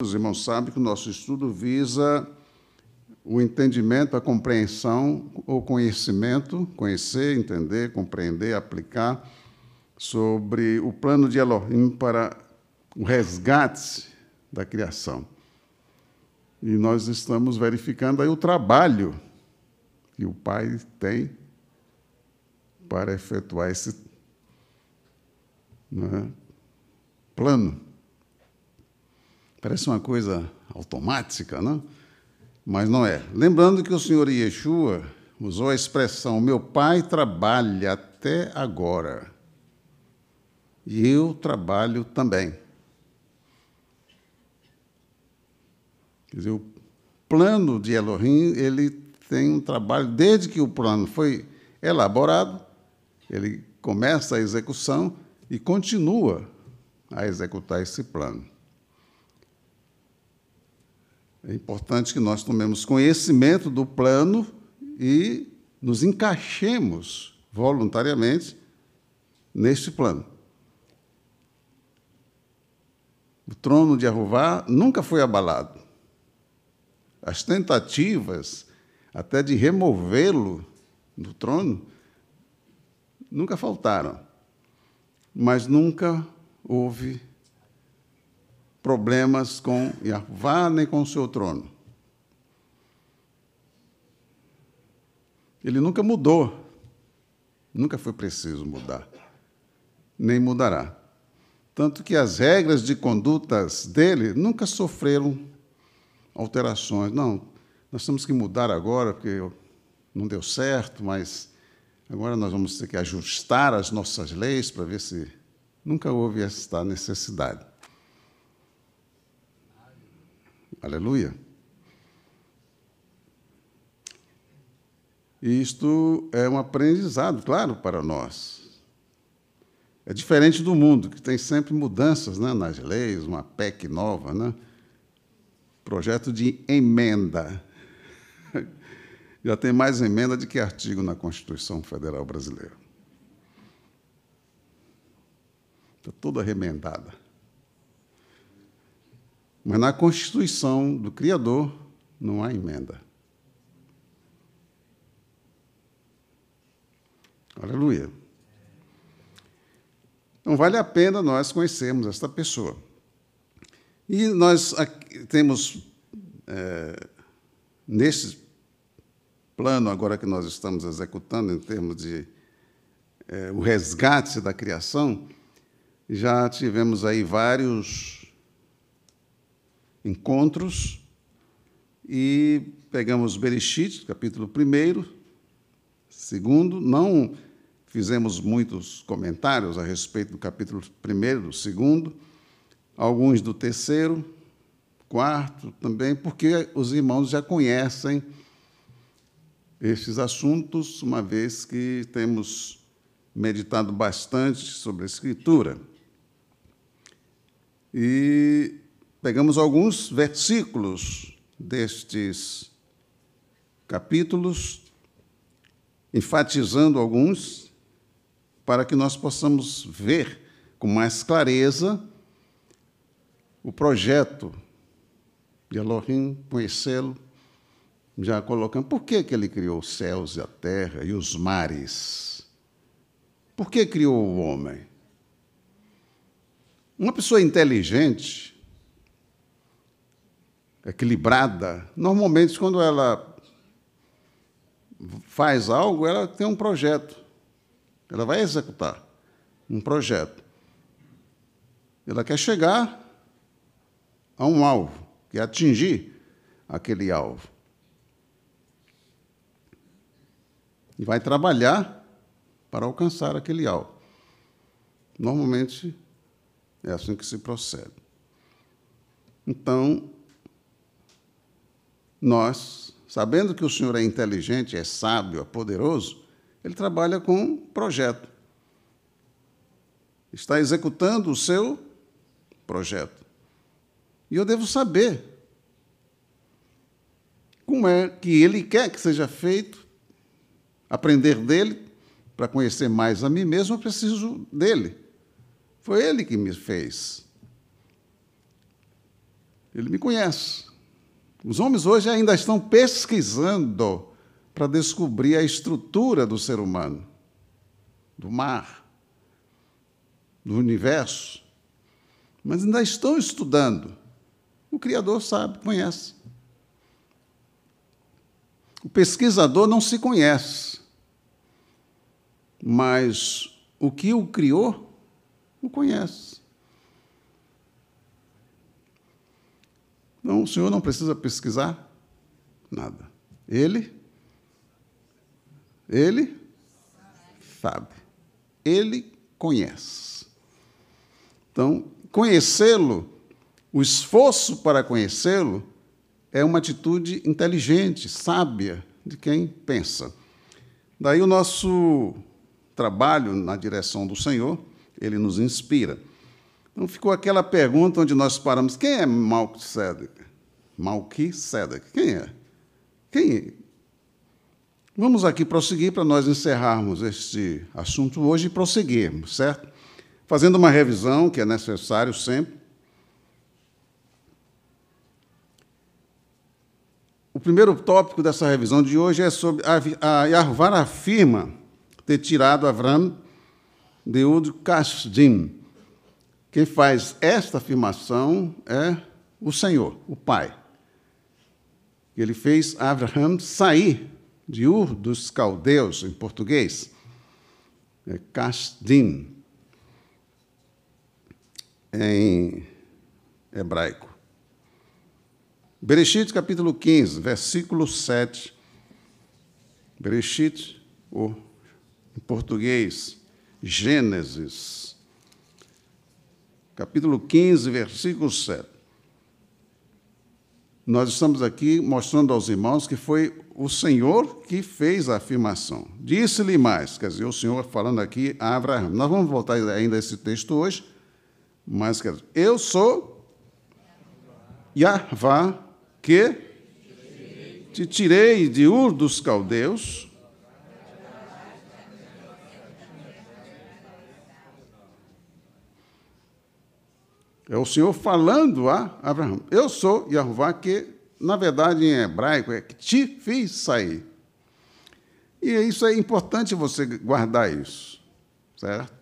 Os irmãos sabem que o nosso estudo visa o entendimento, a compreensão, o conhecimento, conhecer, entender, compreender, aplicar sobre o plano de Elohim para o resgate da criação. E nós estamos verificando aí o trabalho que o Pai tem para efetuar esse né, plano. Parece uma coisa automática, não? mas não é. Lembrando que o Senhor Yeshua usou a expressão: Meu Pai trabalha até agora, e eu trabalho também. Quer dizer, o plano de Elohim, ele tem um trabalho, desde que o plano foi elaborado, ele começa a execução e continua a executar esse plano. É importante que nós tomemos conhecimento do plano e nos encaixemos voluntariamente neste plano. O trono de Arruvá nunca foi abalado. As tentativas até de removê-lo do trono nunca faltaram, mas nunca houve problemas com Yahvá nem com o seu trono. Ele nunca mudou, nunca foi preciso mudar, nem mudará. Tanto que as regras de condutas dele nunca sofreram alterações. Não, nós temos que mudar agora, porque não deu certo, mas agora nós vamos ter que ajustar as nossas leis para ver se. Nunca houve esta necessidade. Aleluia. Isto é um aprendizado, claro, para nós. É diferente do mundo, que tem sempre mudanças né, nas leis, uma PEC nova, né? projeto de emenda. Já tem mais emenda do que artigo na Constituição Federal Brasileira. Está toda remendada. Mas na Constituição do Criador não há emenda. Aleluia. Então vale a pena nós conhecermos esta pessoa. E nós temos, é, nesse plano agora que nós estamos executando, em termos de é, o resgate da criação, já tivemos aí vários encontros e pegamos Bereshit, capítulo 1, segundo, não fizemos muitos comentários a respeito do capítulo 1, do segundo, alguns do terceiro, quarto também, porque os irmãos já conhecem estes assuntos, uma vez que temos meditado bastante sobre a Escritura. E pegamos alguns versículos destes capítulos, enfatizando alguns, para que nós possamos ver com mais clareza o projeto de Elohim, conhecê-lo, já colocando por que, que ele criou os céus e a terra e os mares. Por que criou o homem? Uma pessoa inteligente, equilibrada, normalmente, quando ela faz algo, ela tem um projeto. Ela vai executar um projeto. Ela quer chegar a um alvo, quer atingir aquele alvo. E vai trabalhar para alcançar aquele alvo. Normalmente é assim que se procede. Então, nós, sabendo que o Senhor é inteligente, é sábio, é poderoso, ele trabalha com um projeto. Está executando o seu projeto. E eu devo saber como é que ele quer que seja feito, aprender dele, para conhecer mais a mim mesmo, eu preciso dele. Foi ele que me fez. Ele me conhece. Os homens hoje ainda estão pesquisando para descobrir a estrutura do ser humano, do mar, do universo. Mas ainda estão estudando. O Criador sabe, conhece. O pesquisador não se conhece, mas o que o criou, o conhece. Então, o senhor não precisa pesquisar nada. Ele, ele sabe. Ele conhece. Então, conhecê-lo, o esforço para conhecê-lo, é uma atitude inteligente, sábia de quem pensa. Daí o nosso trabalho na direção do Senhor, ele nos inspira. Então ficou aquela pergunta onde nós paramos: quem é Malquisedec? Malquisedec, quem é? Quem é? Vamos aqui prosseguir para nós encerrarmos este assunto hoje e prosseguirmos, certo? Fazendo uma revisão, que é necessário sempre, O primeiro tópico dessa revisão de hoje é sobre a, a Yarvar afirma ter tirado Avram de Ud Kasdim. Quem faz esta afirmação é o Senhor, o Pai. Ele fez Abraham sair de Ur dos caldeus, em português, é Kasdim, em hebraico. Bereshit, capítulo 15, versículo 7. Bereshit, ou em português, Gênesis, capítulo 15, versículo 7. Nós estamos aqui mostrando aos irmãos que foi o Senhor que fez a afirmação. Disse-lhe mais, quer dizer, o Senhor falando aqui a Abraão. Nós vamos voltar ainda a esse texto hoje, mas quer dizer, eu sou Yahvah que te tirei de Ur dos caldeus. É o Senhor falando a Abraão. Eu sou Yahová, que na verdade em hebraico é que te fiz sair. E isso é importante você guardar isso, certo?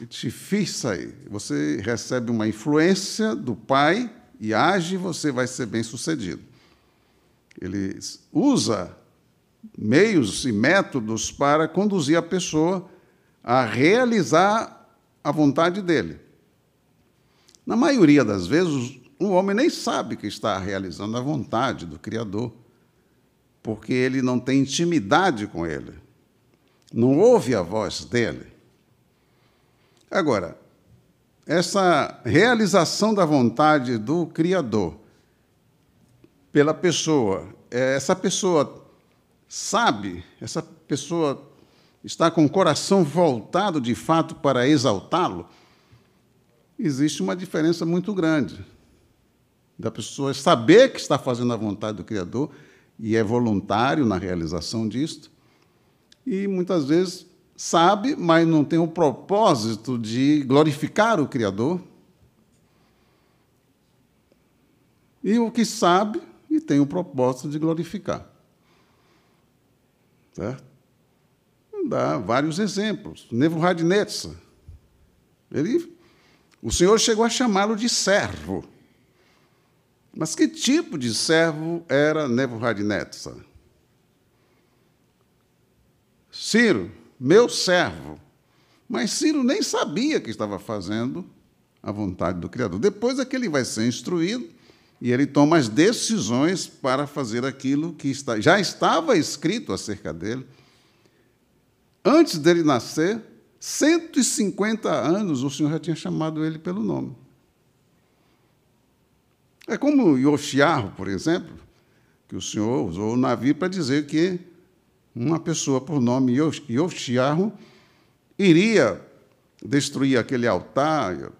E te fiz sair. Você recebe uma influência do Pai e age, você vai ser bem sucedido. Ele usa meios e métodos para conduzir a pessoa a realizar a vontade dele. Na maioria das vezes, o homem nem sabe que está realizando a vontade do Criador, porque ele não tem intimidade com ele, não ouve a voz dele. Agora, essa realização da vontade do Criador pela pessoa, é, essa pessoa sabe, essa pessoa está com o coração voltado de fato para exaltá-lo, existe uma diferença muito grande da pessoa saber que está fazendo a vontade do Criador e é voluntário na realização disto, e muitas vezes sabe, mas não tem o propósito de glorificar o Criador. E o que sabe e tem o propósito de glorificar. Certo? Dá vários exemplos. Nebuchadnezzar, ele, o Senhor chegou a chamá-lo de servo. Mas que tipo de servo era Nebuchadnezzar? Ciro, meu servo. Mas Ciro nem sabia que estava fazendo a vontade do Criador. Depois é que ele vai ser instruído e ele toma as decisões para fazer aquilo que está, já estava escrito acerca dele. Antes dele nascer, 150 anos, o Senhor já tinha chamado ele pelo nome. É como Yoshiarro, por exemplo, que o Senhor usou o navio para dizer que uma pessoa por nome Yoshiarro iria destruir aquele altar.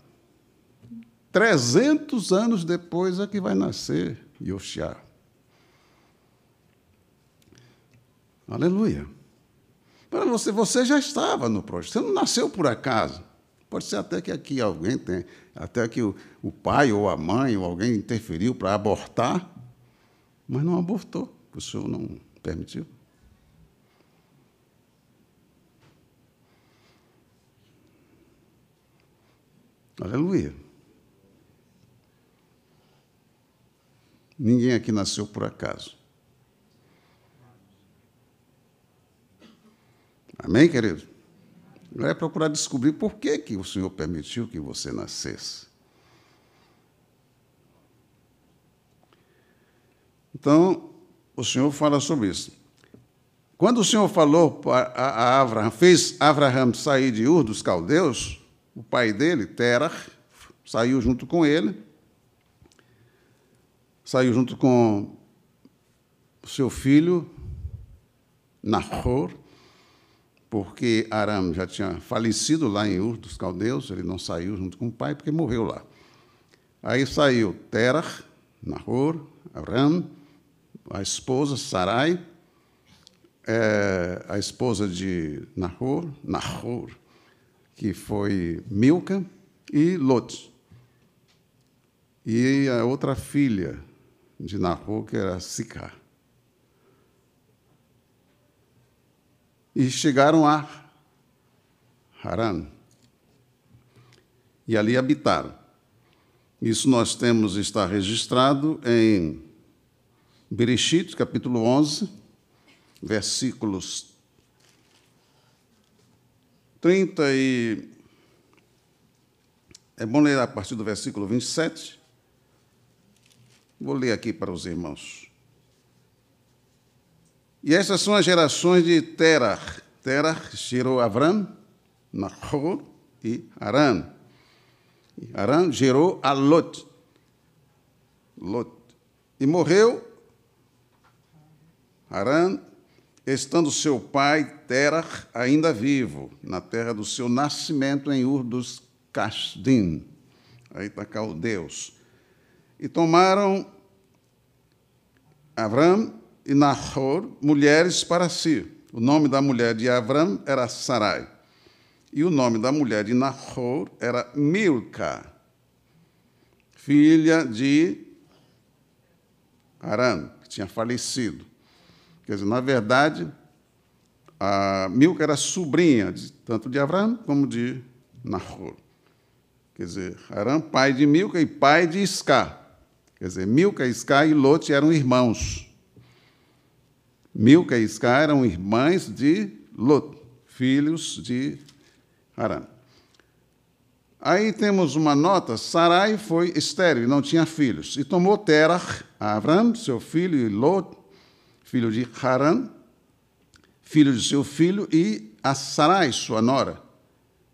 300 anos depois é que vai nascer Yoshiarro. Aleluia. Para você, você já estava no projeto, você não nasceu por acaso. Pode ser até que aqui alguém tenha até que o, o pai ou a mãe ou alguém interferiu para abortar, mas não abortou, o senhor não permitiu. Aleluia. Ninguém aqui nasceu por acaso. Amém, querido? É procurar descobrir por que, que o Senhor permitiu que você nascesse. Então, o Senhor fala sobre isso. Quando o Senhor falou para Abraão, fez Abraão sair de Ur dos caldeus, o pai dele, Terah, saiu junto com ele, saiu junto com seu filho, Nahor, porque Aram já tinha falecido lá em Ur dos Caldeus, ele não saiu junto com o pai, porque morreu lá. Aí saiu Terah, Nahor, Aram, a esposa Sarai, é, a esposa de Nahor, Nahor, que foi Milca, e Lot. E a outra filha de Nahor, que era Sicar. E chegaram a Haran. E ali habitaram. Isso nós temos, está registrado em Bereshit, capítulo 11, versículos 30 e. É bom ler a partir do versículo 27. Vou ler aqui para os irmãos. E essas são as gerações de Terah. Terah gerou Avram, Nahor e Aran. Aran gerou a Lot. Lot. E morreu Aran, estando seu pai Terah ainda vivo, na terra do seu nascimento em Ur dos Casdim. Aí está Caldeus. E tomaram Avram e Nahor mulheres para si. O nome da mulher de Avram era Sarai. E o nome da mulher de Nahor era Milca, filha de Aram, que tinha falecido. Quer dizer, na verdade, a Milca era sobrinha de, tanto de Avram como de Nahor. Quer dizer, Aram, pai de Milca e pai de Isca. Quer dizer, Milca, Isca e Lote eram irmãos. Milca e Isca eram irmãs de Lot, filhos de Arã. Aí temos uma nota: Sarai foi estéril, não tinha filhos, e tomou Terah, Avram, seu filho, e Lot, filho de Haran, filho de seu filho, e a Sarai, sua nora,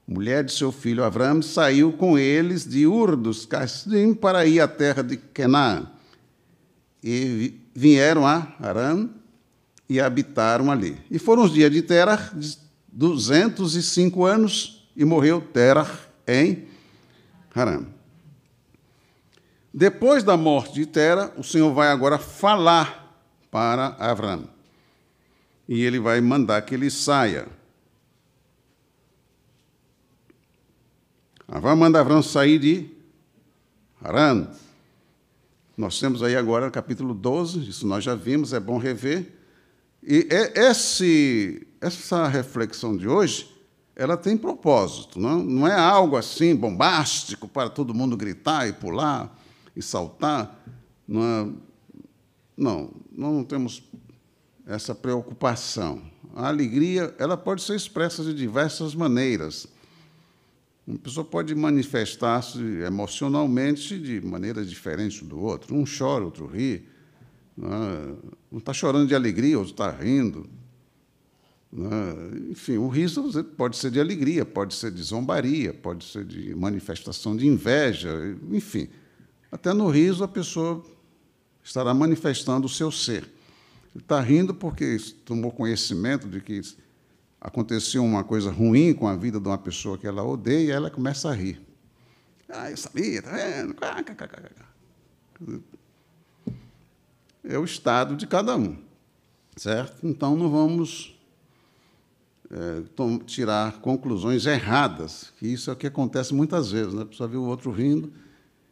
mulher de seu filho Avram, saiu com eles de Ur dos Casdim para ir à terra de Canaã. E vieram a Haran e habitaram ali. E foram os dias de Terah, de 205 anos, e morreu Terah em Haran. Depois da morte de Terah, o Senhor vai agora falar para Avram. E ele vai mandar que ele saia. Avram manda Avram sair de Haran. Nós temos aí agora capítulo 12, isso nós já vimos, é bom rever. E é esse, essa reflexão de hoje, ela tem propósito, não, não é algo assim bombástico para todo mundo gritar e pular e saltar. Não, é, não, não temos essa preocupação. A alegria ela pode ser expressa de diversas maneiras. Uma pessoa pode manifestar-se emocionalmente de maneiras diferentes do outro. Um chora, outro ri. Não está chorando de alegria, outro está rindo. Enfim, o riso pode ser de alegria, pode ser de zombaria, pode ser de manifestação de inveja, enfim. Até no riso a pessoa estará manifestando o seu ser. Ele está rindo porque tomou conhecimento de que aconteceu uma coisa ruim com a vida de uma pessoa que ela odeia e ela começa a rir. Ah, eu sabia, está vendo? É o estado de cada um, certo? Então não vamos é, tirar conclusões erradas, que isso é o que acontece muitas vezes. Né? A pessoa vê o outro rindo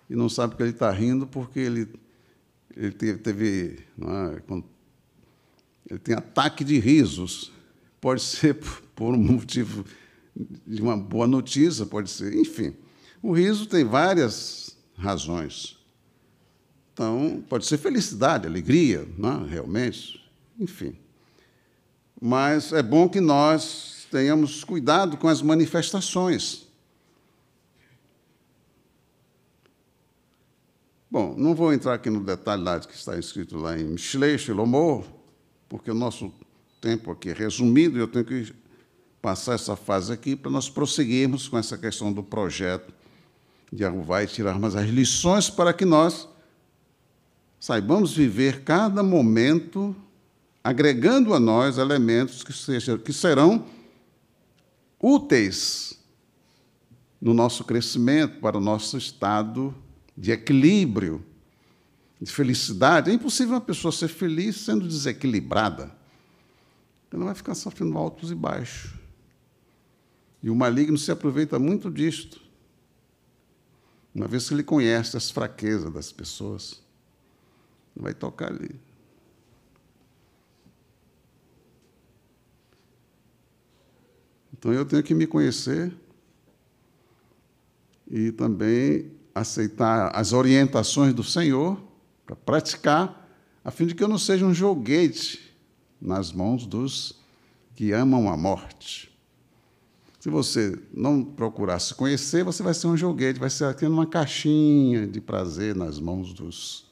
e não sabe que ele está rindo porque ele, ele teve, teve é, ele tem ataque de risos. Pode ser por um motivo de uma boa notícia, pode ser, enfim. O riso tem várias razões. Então, pode ser felicidade, alegria, não é? realmente, enfim. Mas é bom que nós tenhamos cuidado com as manifestações. Bom, não vou entrar aqui no detalhe lá que está escrito lá em Mishlei Shilomor, porque o nosso tempo aqui é resumido e eu tenho que passar essa fase aqui para nós prosseguirmos com essa questão do projeto de Arruvá e tirarmos as lições para que nós saibamos viver cada momento agregando a nós elementos que, seja, que serão úteis no nosso crescimento, para o nosso estado de equilíbrio, de felicidade. É impossível uma pessoa ser feliz sendo desequilibrada. Ela vai ficar sofrendo altos e baixos. E o maligno se aproveita muito disto. Uma vez que ele conhece as fraquezas das pessoas, vai tocar ali. Então eu tenho que me conhecer e também aceitar as orientações do Senhor para praticar, a fim de que eu não seja um joguete nas mãos dos que amam a morte. Se você não procurar se conhecer, você vai ser um joguete, vai ser tendo uma caixinha de prazer nas mãos dos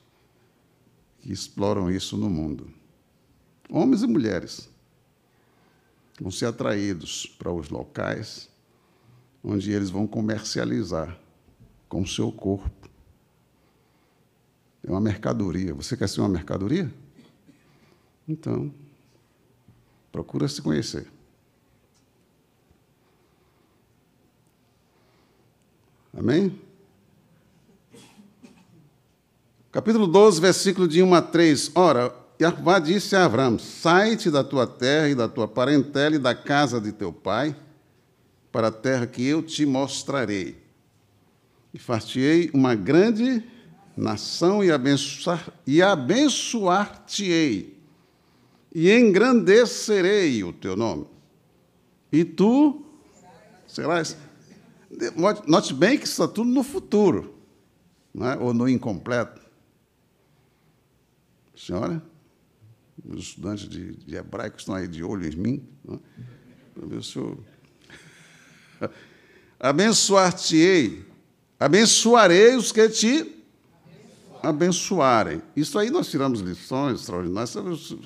que exploram isso no mundo. Homens e mulheres vão ser atraídos para os locais onde eles vão comercializar com o seu corpo. É uma mercadoria. Você quer ser uma mercadoria? Então, procura se conhecer. Amém? Capítulo 12, versículo de 1 a 3. Ora, Yahvá disse a Abraão: Sai-te da tua terra e da tua parentela e da casa de teu pai, para a terra que eu te mostrarei. E far-te-ei uma grande nação e, abençoar, e abençoar-te-ei, e engrandecerei o teu nome. E tu serás. Note bem que isso está tudo no futuro, não é? ou no incompleto. Senhora? Os estudantes de, de hebraico estão aí de olho em mim. Né? Para ver. Abençoar-te-ei, abençoarei os que te abençoarem. Isso aí nós tiramos lições extraordinárias.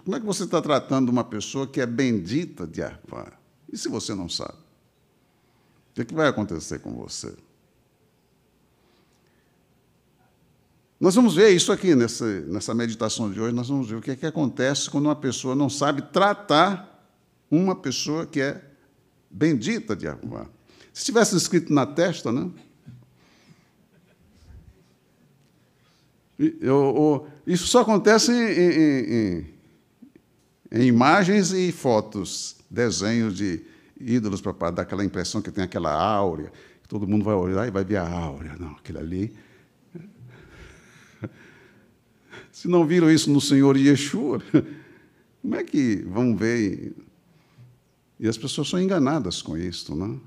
Como é que você está tratando uma pessoa que é bendita de Arvá? E se você não sabe? O que, é que vai acontecer com você? Nós vamos ver isso aqui nessa, nessa meditação de hoje, nós vamos ver o que, é que acontece quando uma pessoa não sabe tratar uma pessoa que é bendita de Jeová. Se tivesse escrito na testa, né? Eu, eu, isso só acontece em, em, em, em, imagens e fotos, desenhos de ídolos para dar aquela impressão que tem aquela áurea, todo mundo vai olhar e vai ver a áurea. Não, aquele ali se não viram isso no Senhor Yeshua, como é que vão ver? E as pessoas são enganadas com isso, não? Né?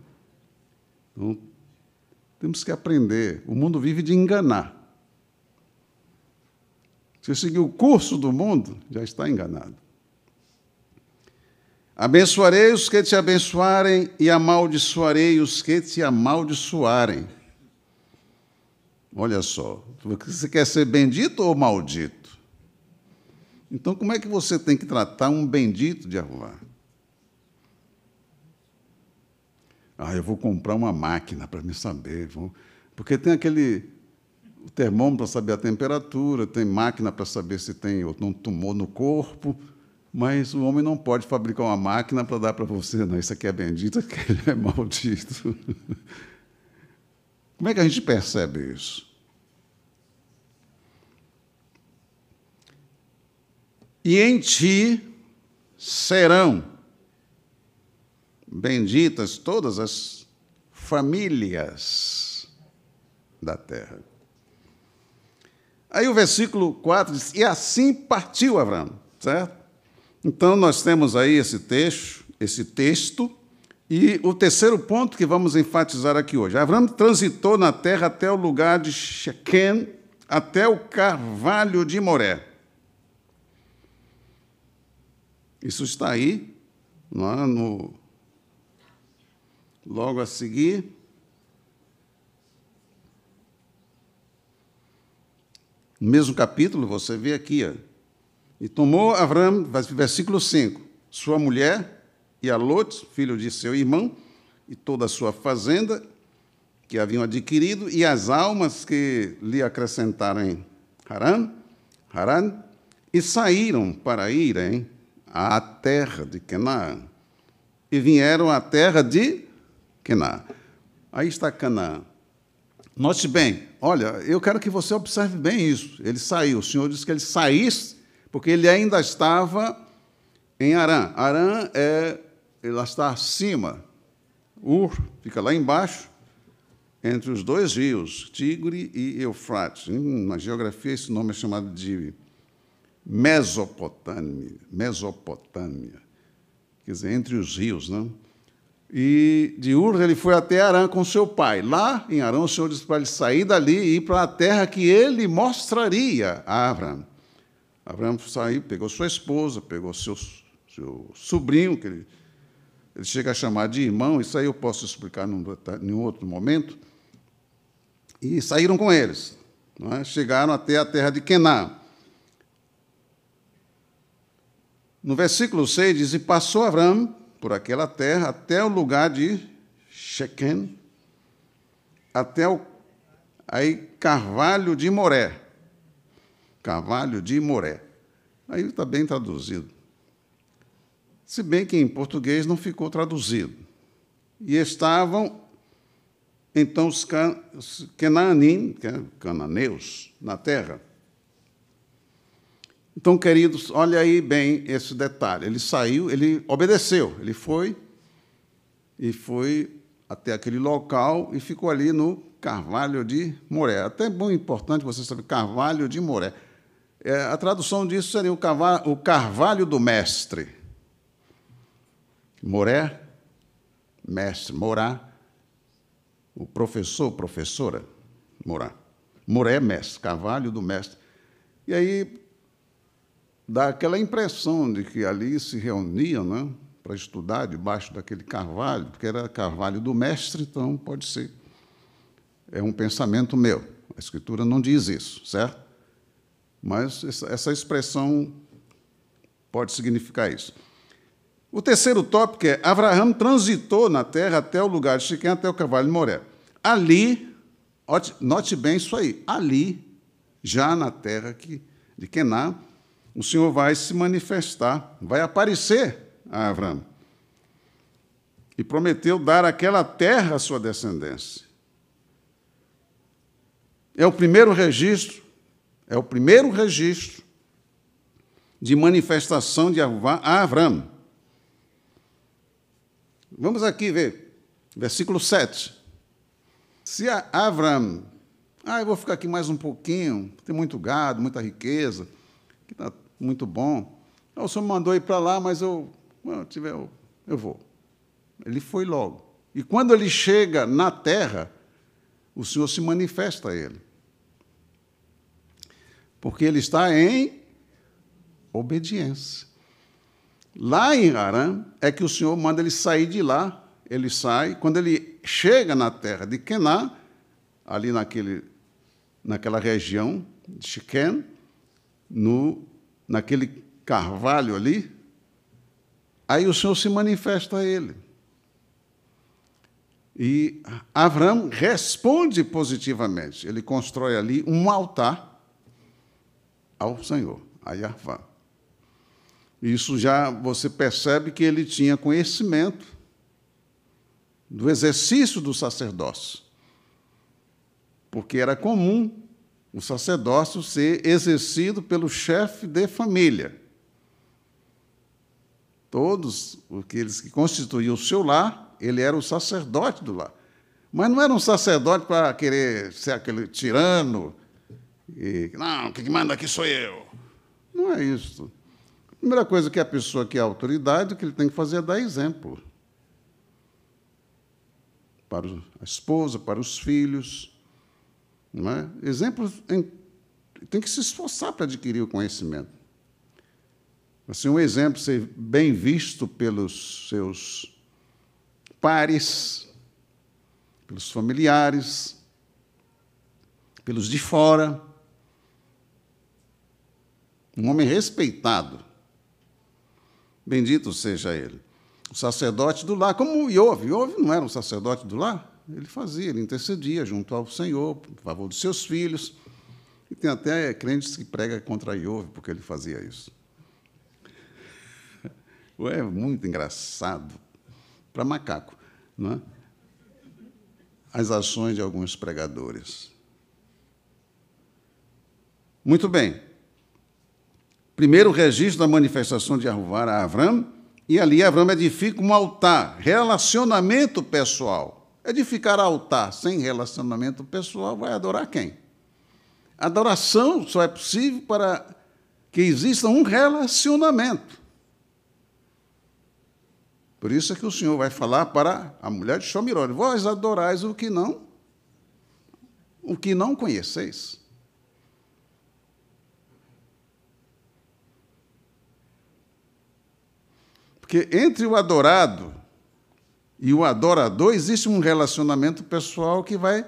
Então, temos que aprender. O mundo vive de enganar. Se seguir o curso do mundo, já está enganado. Abençoarei os que te abençoarem e amaldiçoarei os que te amaldiçoarem. Olha só, você quer ser bendito ou maldito? Então, como é que você tem que tratar um bendito de Arruá? Ah, eu vou comprar uma máquina para me saber. Porque tem aquele termômetro para saber a temperatura, tem máquina para saber se tem ou não tumor no corpo, mas o homem não pode fabricar uma máquina para dar para você, não, isso aqui é bendito, aqui é maldito. Como é que a gente percebe isso? E em ti serão benditas todas as famílias da terra. Aí o versículo 4 diz: E assim partiu Abraão, certo? Então nós temos aí esse texto, esse texto, e o terceiro ponto que vamos enfatizar aqui hoje. Abraão transitou na terra até o lugar de Shequem, até o carvalho de Moré. Isso está aí, é? no, logo a seguir. No mesmo capítulo, você vê aqui, ó, e tomou Avram, versículo 5, sua mulher e a Lot, filho de seu irmão, e toda a sua fazenda que haviam adquirido, e as almas que lhe acrescentaram em Haran, Haran e saíram para irem à terra de Canaã. E vieram à terra de Canaã. Aí está Canaã. Note bem, olha, eu quero que você observe bem isso. Ele saiu, o Senhor disse que ele saísse, porque ele ainda estava em Arã. Arã é, ela está acima. Ur fica lá embaixo, entre os dois rios, Tigre e Eufrates. Na geografia, esse nome é chamado de Mesopotâmia, Mesopotâmia, quer dizer, entre os rios, não? Né? E de Ur ele foi até Arã com seu pai. Lá em Arã, o Senhor disse para ele sair dali e ir para a terra que ele mostraria a Abraão. Abraão saiu, pegou sua esposa, pegou seu, seu sobrinho, que ele, ele chega a chamar de irmão, isso aí eu posso explicar em outro momento. E saíram com eles. É? Chegaram até a terra de Quená. No versículo 6 diz: E passou Abraão por aquela terra até o lugar de Shequem, até o aí Carvalho de Moré. Carvalho de Moré. Aí está bem traduzido. Se bem que em português não ficou traduzido. E estavam então os Canaanim, é cananeus, na terra. Então, queridos, olha aí bem esse detalhe. Ele saiu, ele obedeceu, ele foi e foi até aquele local e ficou ali no Carvalho de Moré. Até bom importante você saber Carvalho de Moré. É, a tradução disso seria o carvalho, o carvalho do mestre. Moré, mestre, morá, o professor, professora, morá. Moré, mestre, carvalho do mestre. E aí dá aquela impressão de que ali se reuniam né, para estudar debaixo daquele carvalho, porque era carvalho do mestre, então pode ser. É um pensamento meu. A Escritura não diz isso, certo? Mas essa expressão pode significar isso. O terceiro tópico é: Abraão transitou na terra até o lugar de Siquém, até o carvalho de Moré. Ali, note bem isso aí, ali, já na terra de Quená, o Senhor vai se manifestar, vai aparecer a Abraão. E prometeu dar aquela terra à sua descendência. É o primeiro registro, é o primeiro registro de manifestação de Abraão. Vamos aqui ver, versículo 7. Se Abraão, ah, eu vou ficar aqui mais um pouquinho, tem muito gado, muita riqueza, que está muito bom. o senhor me mandou ir para lá, mas eu, eu, tiver, eu, eu vou. Ele foi logo. E quando ele chega na terra, o Senhor se manifesta a ele. Porque ele está em obediência. Lá em Harã é que o Senhor manda ele sair de lá. Ele sai. Quando ele chega na terra de Kená, ali naquele, naquela região de Shiquem, no naquele carvalho ali, aí o Senhor se manifesta a ele. E Abraão responde positivamente. Ele constrói ali um altar ao Senhor, a Yahvá. Isso já você percebe que ele tinha conhecimento do exercício do sacerdócio. Porque era comum o sacerdócio ser exercido pelo chefe de família. todos aqueles que constituíam o seu lar, ele era o sacerdote do lar. Mas não era um sacerdote para querer ser aquele tirano, e, não, quem manda aqui sou eu. Não é isso. A primeira coisa que a pessoa que é autoridade, o que ele tem que fazer é dar exemplo. Para a esposa, para os filhos. É? Exemplo em, tem que se esforçar para adquirir o conhecimento. Assim, um exemplo ser bem visto pelos seus pares, pelos familiares, pelos de fora. Um homem respeitado. Bendito seja ele. O sacerdote do lar, como Iove. Iove não era um sacerdote do lar? Ele fazia, ele intercedia junto ao Senhor, por favor dos seus filhos. E tem até crentes que pregam contra Iove porque ele fazia isso. É muito engraçado para macaco, não é? as ações de alguns pregadores. Muito bem. Primeiro registro da manifestação de Arruvar a Avram, e ali Avram edifica um altar, relacionamento pessoal. Edificar altar sem relacionamento pessoal vai adorar quem? Adoração só é possível para que exista um relacionamento. Por isso é que o Senhor vai falar para a mulher de Shomirone: Vós adorais o que não, o que não conheceis. Porque entre o adorado e o adorador existe um relacionamento pessoal que vai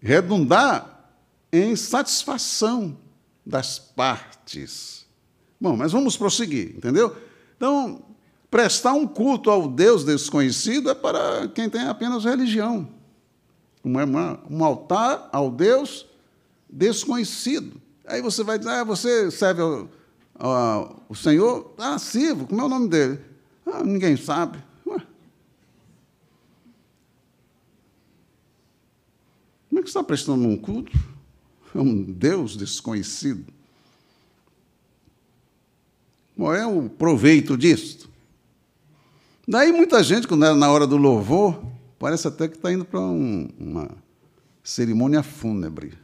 redundar em satisfação das partes. Bom, mas vamos prosseguir, entendeu? Então, prestar um culto ao Deus desconhecido é para quem tem apenas religião. Um altar ao Deus desconhecido. Aí você vai dizer, ah, você serve ao, ao, o Senhor? Ah, sirvo, como é o nome dele? Ah, ninguém sabe. Ué. Como é que está prestando um culto a um Deus desconhecido? Qual é o proveito disso? Daí muita gente, quando era na hora do louvor, parece até que está indo para um, uma cerimônia fúnebre.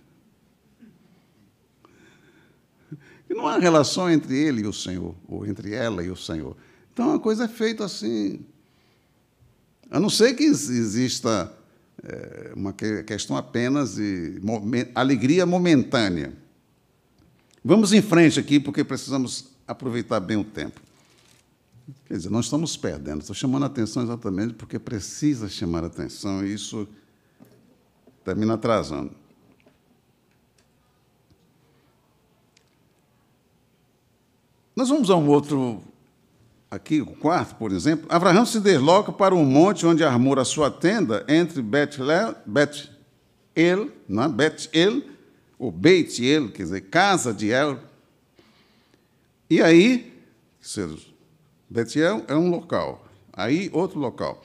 E não há relação entre ele e o Senhor, ou entre ela e o Senhor. Então a coisa é feita assim. A não ser que exista é, uma questão apenas de alegria momentânea. Vamos em frente aqui, porque precisamos aproveitar bem o tempo. Quer dizer, nós estamos perdendo. Estou chamando a atenção exatamente porque precisa chamar a atenção e isso termina atrasando. Nós vamos a um outro, aqui, o quarto, por exemplo. Abraão se desloca para um monte onde armou a sua tenda entre Bet-El, Bet-El, não, é? Bet-El, ou Beit-El, quer dizer, casa de El, e aí, Betiel é um local, aí outro local.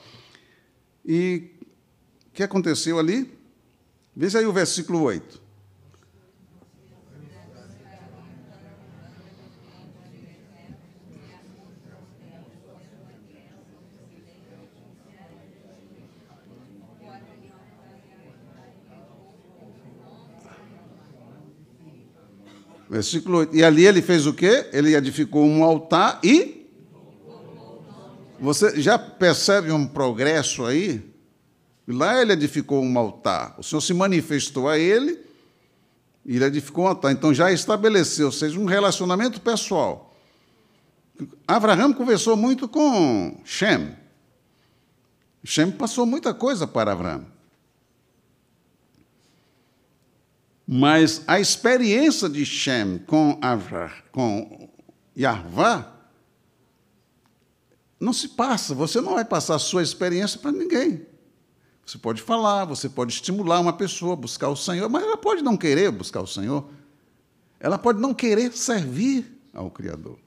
E o que aconteceu ali? Veja aí o versículo 8. Versículo 8. E ali ele fez o quê? Ele edificou um altar e. Você já percebe um progresso aí? Lá ele edificou um altar. O Senhor se manifestou a ele e ele edificou um altar. Então já estabeleceu, ou seja, um relacionamento pessoal. Abraão conversou muito com Shem. Shem passou muita coisa para Abraão. Mas a experiência de Shem com, com Yahvah não se passa. Você não vai passar a sua experiência para ninguém. Você pode falar, você pode estimular uma pessoa a buscar o Senhor, mas ela pode não querer buscar o Senhor. Ela pode não querer servir ao Criador.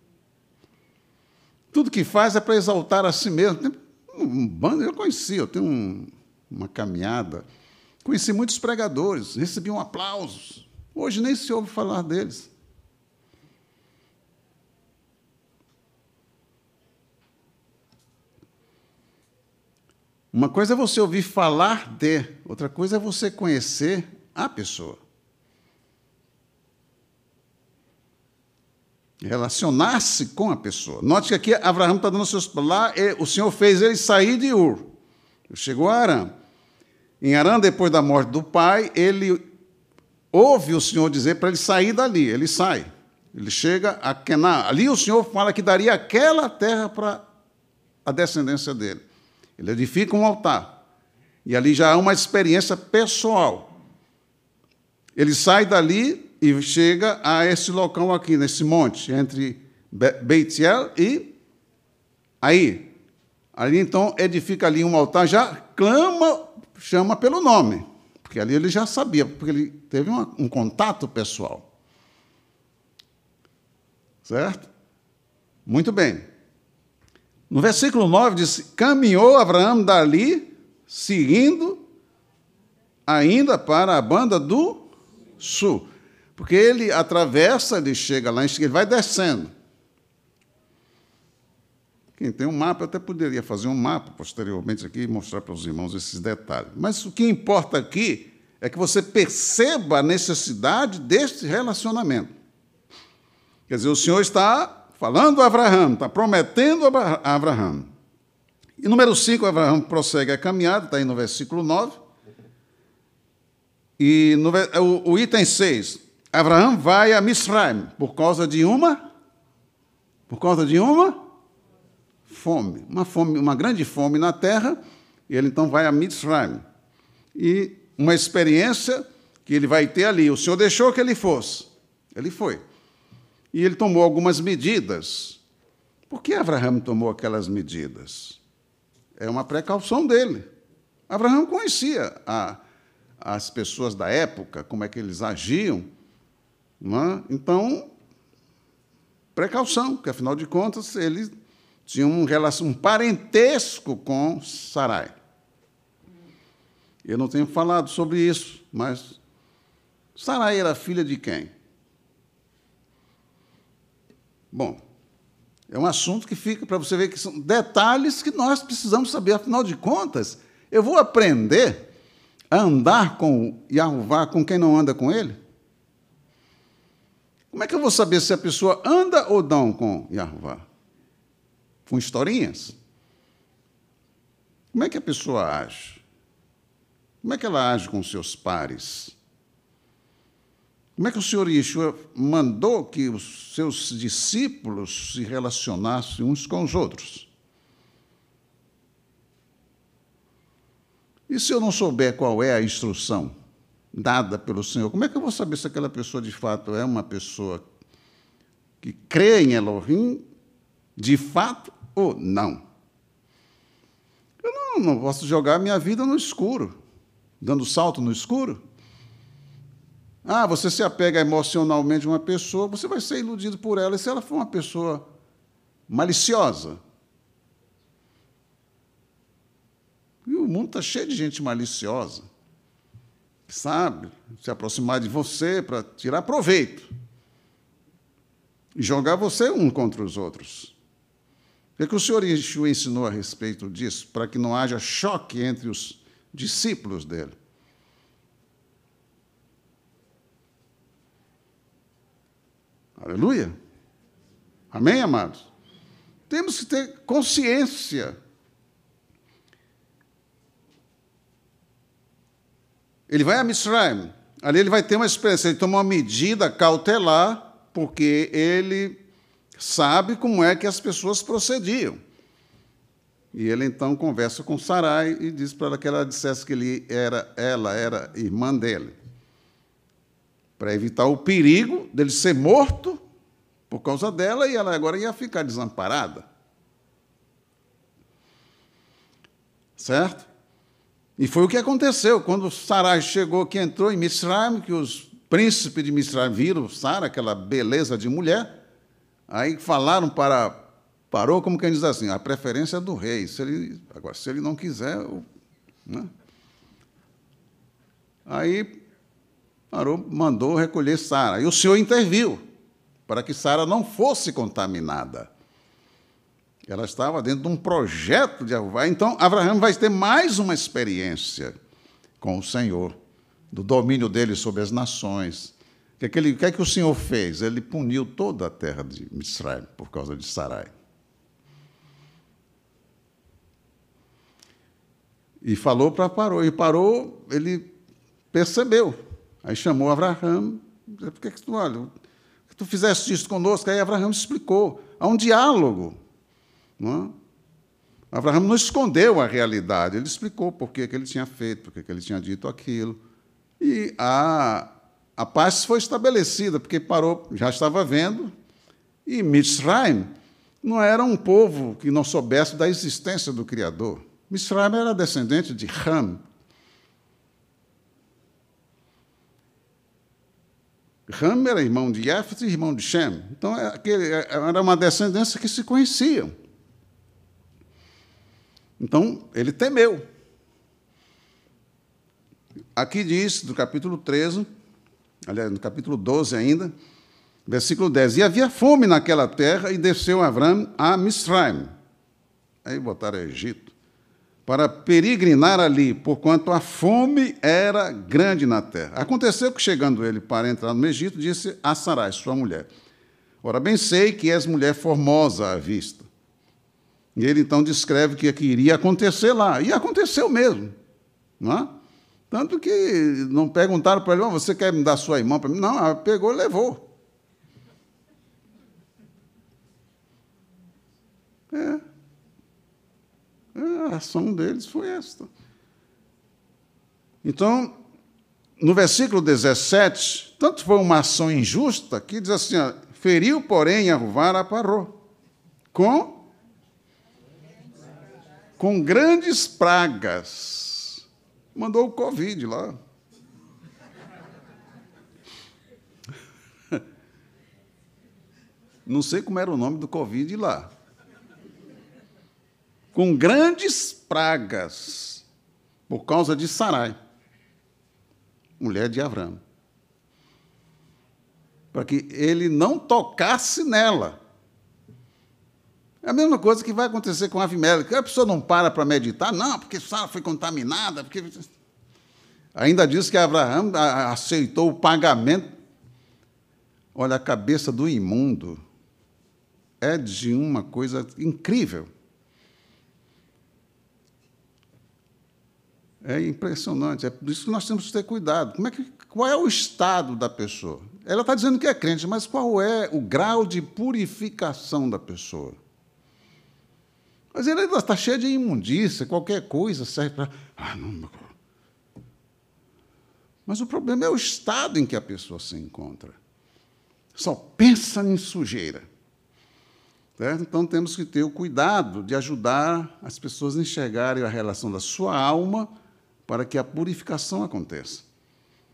Tudo que faz é para exaltar a si mesmo. Tem um bando, eu conheci, eu tenho um, uma caminhada Conheci muitos pregadores, recebiam aplausos. Hoje nem se ouve falar deles. Uma coisa é você ouvir falar de, outra coisa é você conhecer a pessoa. Relacionar-se com a pessoa. Note que aqui Abraão está dando seus. Lá, o Senhor fez ele sair de Ur. Chegou a Aram. Em Arã, depois da morte do pai, ele ouve o Senhor dizer para ele sair dali. Ele sai. Ele chega a Kená. Ali o Senhor fala que daria aquela terra para a descendência dele. Ele edifica um altar. E ali já há uma experiência pessoal. Ele sai dali e chega a esse local aqui, nesse monte, entre Beitiel e aí. Ali então edifica ali um altar, já clama, chama pelo nome, porque ali ele já sabia, porque ele teve uma, um contato pessoal. Certo? Muito bem. No versículo 9 diz: Caminhou Abraão dali, seguindo ainda para a banda do sul. Porque ele atravessa, ele chega lá, ele vai descendo. Quem tem um mapa, até poderia fazer um mapa posteriormente aqui e mostrar para os irmãos esses detalhes. Mas o que importa aqui é que você perceba a necessidade deste relacionamento. Quer dizer, o Senhor está falando a Abraão, está prometendo a Abraão. E número 5, Abraão prossegue a caminhada, está aí no versículo 9. E no, o, o item 6, Abraão vai a Misraim por causa de uma por causa de uma fome, uma fome, uma grande fome na terra, e ele então vai a Misraim. E uma experiência que ele vai ter ali. O Senhor deixou que ele fosse. Ele foi e ele tomou algumas medidas. Por que Abraão tomou aquelas medidas? É uma precaução dele. Abraão conhecia a, as pessoas da época, como é que eles agiam. É? Então, precaução, porque afinal de contas ele tinha um, relação, um parentesco com Sarai. Eu não tenho falado sobre isso, mas Sarai era filha de quem? Bom, é um assunto que fica para você ver que são detalhes que nós precisamos saber. Afinal de contas, eu vou aprender a andar com Yahová com quem não anda com ele? Como é que eu vou saber se a pessoa anda ou não com Yahová? Com historinhas? Como é que a pessoa age? Como é que ela age com seus pares? Como é que o Senhor Yeshua mandou que os seus discípulos se relacionassem uns com os outros? E se eu não souber qual é a instrução dada pelo Senhor, como é que eu vou saber se aquela pessoa de fato é uma pessoa que crê em Elohim, de fato ou não? Eu não, não posso jogar minha vida no escuro, dando salto no escuro. Ah, você se apega emocionalmente a uma pessoa, você vai ser iludido por ela. E se ela for uma pessoa maliciosa? E o mundo está cheio de gente maliciosa, sabe? Se aproximar de você para tirar proveito e jogar você um contra os outros. O que, é que o Senhor Yeshua ensinou a respeito disso, para que não haja choque entre os discípulos dele? Aleluia. Amém, amados? Temos que ter consciência. Ele vai a Misraim. Ali ele vai ter uma experiência. Ele toma uma medida cautelar, porque ele sabe como é que as pessoas procediam. E ele então conversa com Sarai e diz para ela que ela dissesse que ele era, ela era irmã dele para evitar o perigo dele ser morto por causa dela e ela agora ia ficar desamparada. Certo? E foi o que aconteceu quando Sarai chegou, que entrou em Misraim, que os príncipes de Misraim viram Sara, aquela beleza de mulher, aí falaram para parou como quem diz assim, a preferência é do rei. Se ele, agora, se ele não quiser, né? aí Parou, mandou recolher Sara. E o Senhor interviu para que Sara não fosse contaminada. Ela estava dentro de um projeto de Jeová. Então, Abraão vai ter mais uma experiência com o Senhor, do domínio dele sobre as nações. Que, é que, ele, o que é que o Senhor fez? Ele puniu toda a terra de Israel por causa de Sarai. E falou para Parou. E Parou, ele percebeu. Aí chamou Abraão. Por que, que tu, olha, que tu fizeste isso conosco? Aí Abraão explicou. Há um diálogo. Não é? Abraão não escondeu a realidade, ele explicou por que, ele tinha feito, por que ele tinha dito aquilo. E a, a paz foi estabelecida, porque parou, já estava vendo, e Mitzrayim não era um povo que não soubesse da existência do Criador. Mitzrayim era descendente de Ham. Ham era irmão de Jefet e irmão de Shem. Então, é é, era uma descendência que se conheciam. Então, ele temeu. Aqui diz, do capítulo 13, aliás, no capítulo 12 ainda, versículo 10: E havia fome naquela terra, e desceu Avram a Misraim. Aí botaram Egito para peregrinar ali, porquanto a fome era grande na terra. Aconteceu que, chegando ele para entrar no Egito, disse a Sarai, sua mulher: Ora, bem sei que és mulher formosa à vista. E ele então descreve o que, é que iria acontecer lá. E aconteceu mesmo. Não é? Tanto que não perguntaram para ele: oh, Você quer me dar sua irmã para mim? Não, ela pegou e levou. É. A ação deles foi esta. Então, no versículo 17, tanto foi uma ação injusta que diz assim: feriu, porém, a Ruvara parou. Com? Com grandes pragas. Mandou o Covid lá. Não sei como era o nome do Covid lá com grandes pragas, por causa de Sarai, mulher de Abraão. Para que ele não tocasse nela. É a mesma coisa que vai acontecer com a Avimelech. A pessoa não para para meditar, não, porque Sara foi contaminada. Porque... Ainda diz que Abraão aceitou o pagamento. Olha, a cabeça do imundo é de uma coisa incrível. É impressionante. É por isso que nós temos que ter cuidado. Como é que, qual é o estado da pessoa? Ela está dizendo que é crente, mas qual é o grau de purificação da pessoa? Mas ela está cheia de imundícia, qualquer coisa serve para. Ah, não. Mas o problema é o estado em que a pessoa se encontra. Só pensa em sujeira. Certo? Então temos que ter o cuidado de ajudar as pessoas a enxergarem a relação da sua alma para que a purificação aconteça.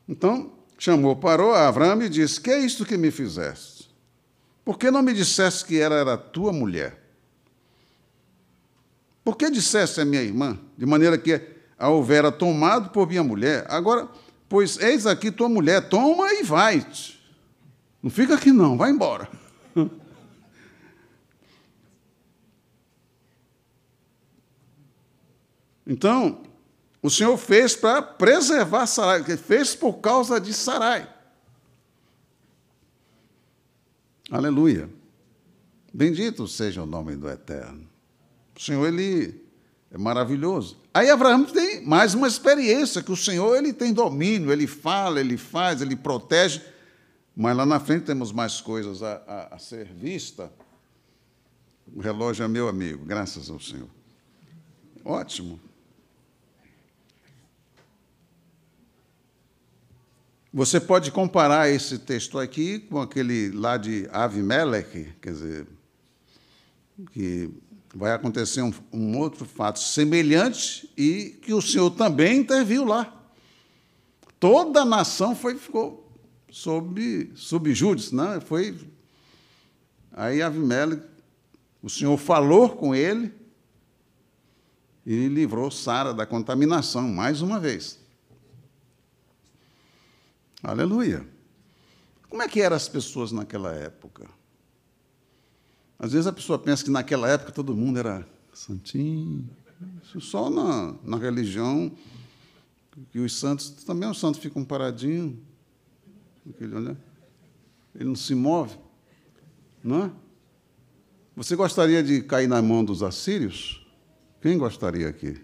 Então, chamou, parou Avram e disse: Que é isto que me fizeste? Por que não me disseste que ela era tua mulher? Por que disseste a minha irmã, de maneira que a houvera tomado por minha mulher? Agora, pois eis aqui tua mulher, toma e vai. -te. Não fica aqui, não, vai embora. Então, o Senhor fez para preservar Sarai, fez por causa de Sarai. Aleluia. Bendito seja o nome do Eterno. O Senhor, ele é maravilhoso. Aí Abraão tem mais uma experiência, que o Senhor ele tem domínio, ele fala, ele faz, ele protege, mas lá na frente temos mais coisas a, a, a ser vista. O relógio é meu amigo, graças ao Senhor. Ótimo. Você pode comparar esse texto aqui com aquele lá de Avimelech, quer dizer, que vai acontecer um, um, outro fato semelhante e que o Senhor também interviu lá. Toda a nação foi, ficou sob subjúdice, né? Foi aí Avimelech, o Senhor falou com ele e livrou Sara da contaminação mais uma vez. Aleluia. Como é que eram as pessoas naquela época? Às vezes a pessoa pensa que naquela época todo mundo era santinho. Isso só na, na religião, que os santos, também os santos ficam paradinhos. Ele não se move. Não é? Você gostaria de cair na mão dos assírios? Quem gostaria aqui?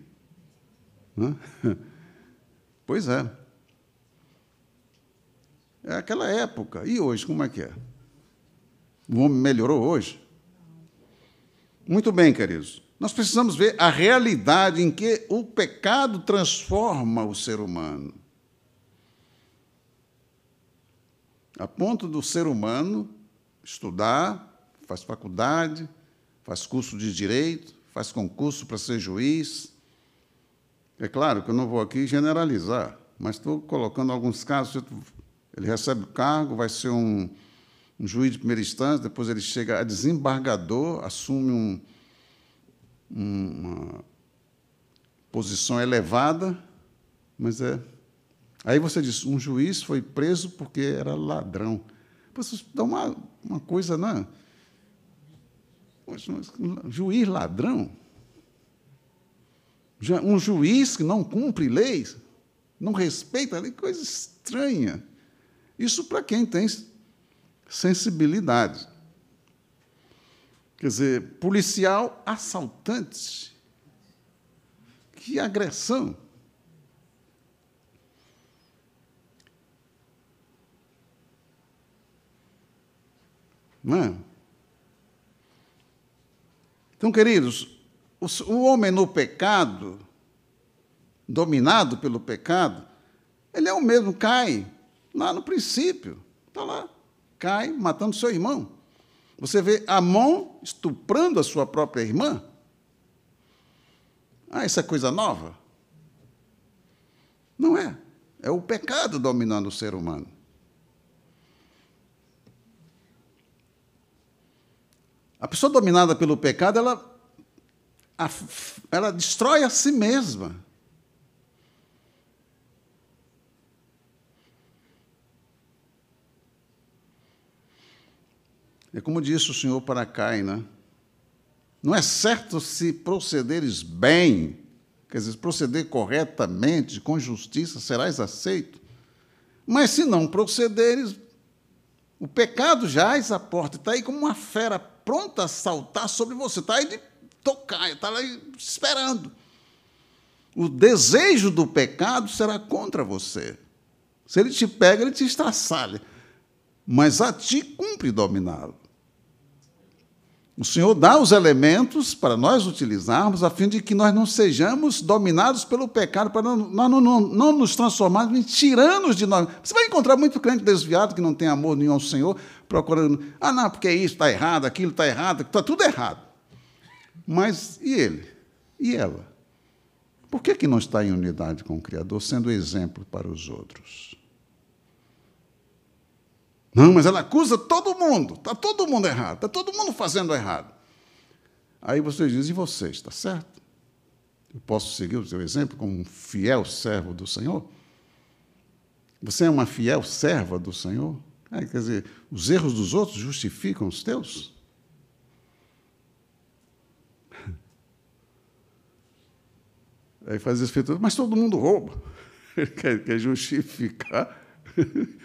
Não é? Pois é. É aquela época. E hoje, como é que é? O homem melhorou hoje? Muito bem, queridos. Nós precisamos ver a realidade em que o pecado transforma o ser humano. A ponto do ser humano estudar, faz faculdade, faz curso de direito, faz concurso para ser juiz. É claro que eu não vou aqui generalizar, mas estou colocando alguns casos. Ele recebe o cargo, vai ser um, um juiz de primeira instância, depois ele chega a desembargador, assume um, uma posição elevada, mas é. Aí você diz: um juiz foi preso porque era ladrão. Você dá uma, uma coisa, né? Um juiz ladrão? Um juiz que não cumpre leis, não respeita a lei, coisa estranha. Isso para quem tem sensibilidade. Quer dizer, policial assaltante. Que agressão. Não é? Então, queridos, o homem no pecado, dominado pelo pecado, ele é o mesmo, cai lá no princípio, está lá, cai matando seu irmão. Você vê Amon estuprando a sua própria irmã? Ah, isso é coisa nova? Não é. É o pecado dominando o ser humano. A pessoa dominada pelo pecado, ela, ela destrói a si mesma. É como disse o Senhor para Caina: não é certo se procederes bem, quer dizer, proceder corretamente, com justiça, serás aceito. Mas se não procederes, o pecado jaz à porta, está aí como uma fera pronta a saltar sobre você, está aí de tocar, está aí esperando. O desejo do pecado será contra você. Se ele te pega, ele te estraçalha. Mas a ti cumpre dominá-lo. O Senhor dá os elementos para nós utilizarmos, a fim de que nós não sejamos dominados pelo pecado, para não, não, não, não nos transformarmos em tiranos de nós. Você vai encontrar muito crente desviado que não tem amor nenhum ao Senhor, procurando, ah, não, porque isso está errado, aquilo está errado, está tudo errado. Mas e ele? E ela? Por que, que não está em unidade com o Criador, sendo exemplo para os outros? Não, mas ela acusa todo mundo, está todo mundo errado, está todo mundo fazendo errado. Aí você diz, e você, está certo? Eu posso seguir o seu exemplo como um fiel servo do Senhor? Você é uma fiel serva do Senhor? É, quer dizer, os erros dos outros justificam os teus? Aí faz a escritura, mas todo mundo rouba. Ele quer, quer justificar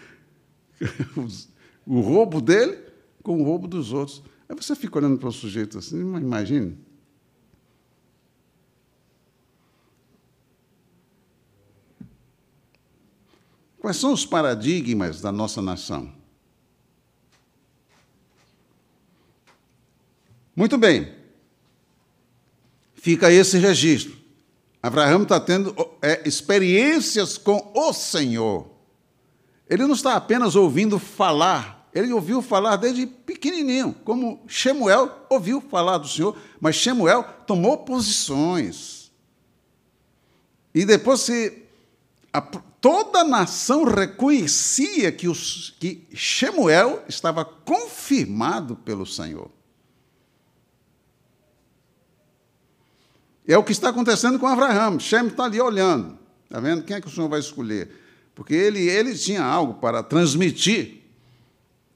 o roubo dele com o roubo dos outros. Aí você fica olhando para o sujeito assim, imagine. Quais são os paradigmas da nossa nação? Muito bem. Fica esse registro. Abraão está tendo é, experiências com o Senhor. Ele não está apenas ouvindo falar, ele ouviu falar desde pequenininho, como Shemuel ouviu falar do Senhor, mas Shemuel tomou posições. E depois se a, toda a nação reconhecia que, os, que Shemuel estava confirmado pelo Senhor. É o que está acontecendo com Abraão. Shem está ali olhando. Está vendo? Quem é que o Senhor vai escolher? Porque ele, ele tinha algo para transmitir.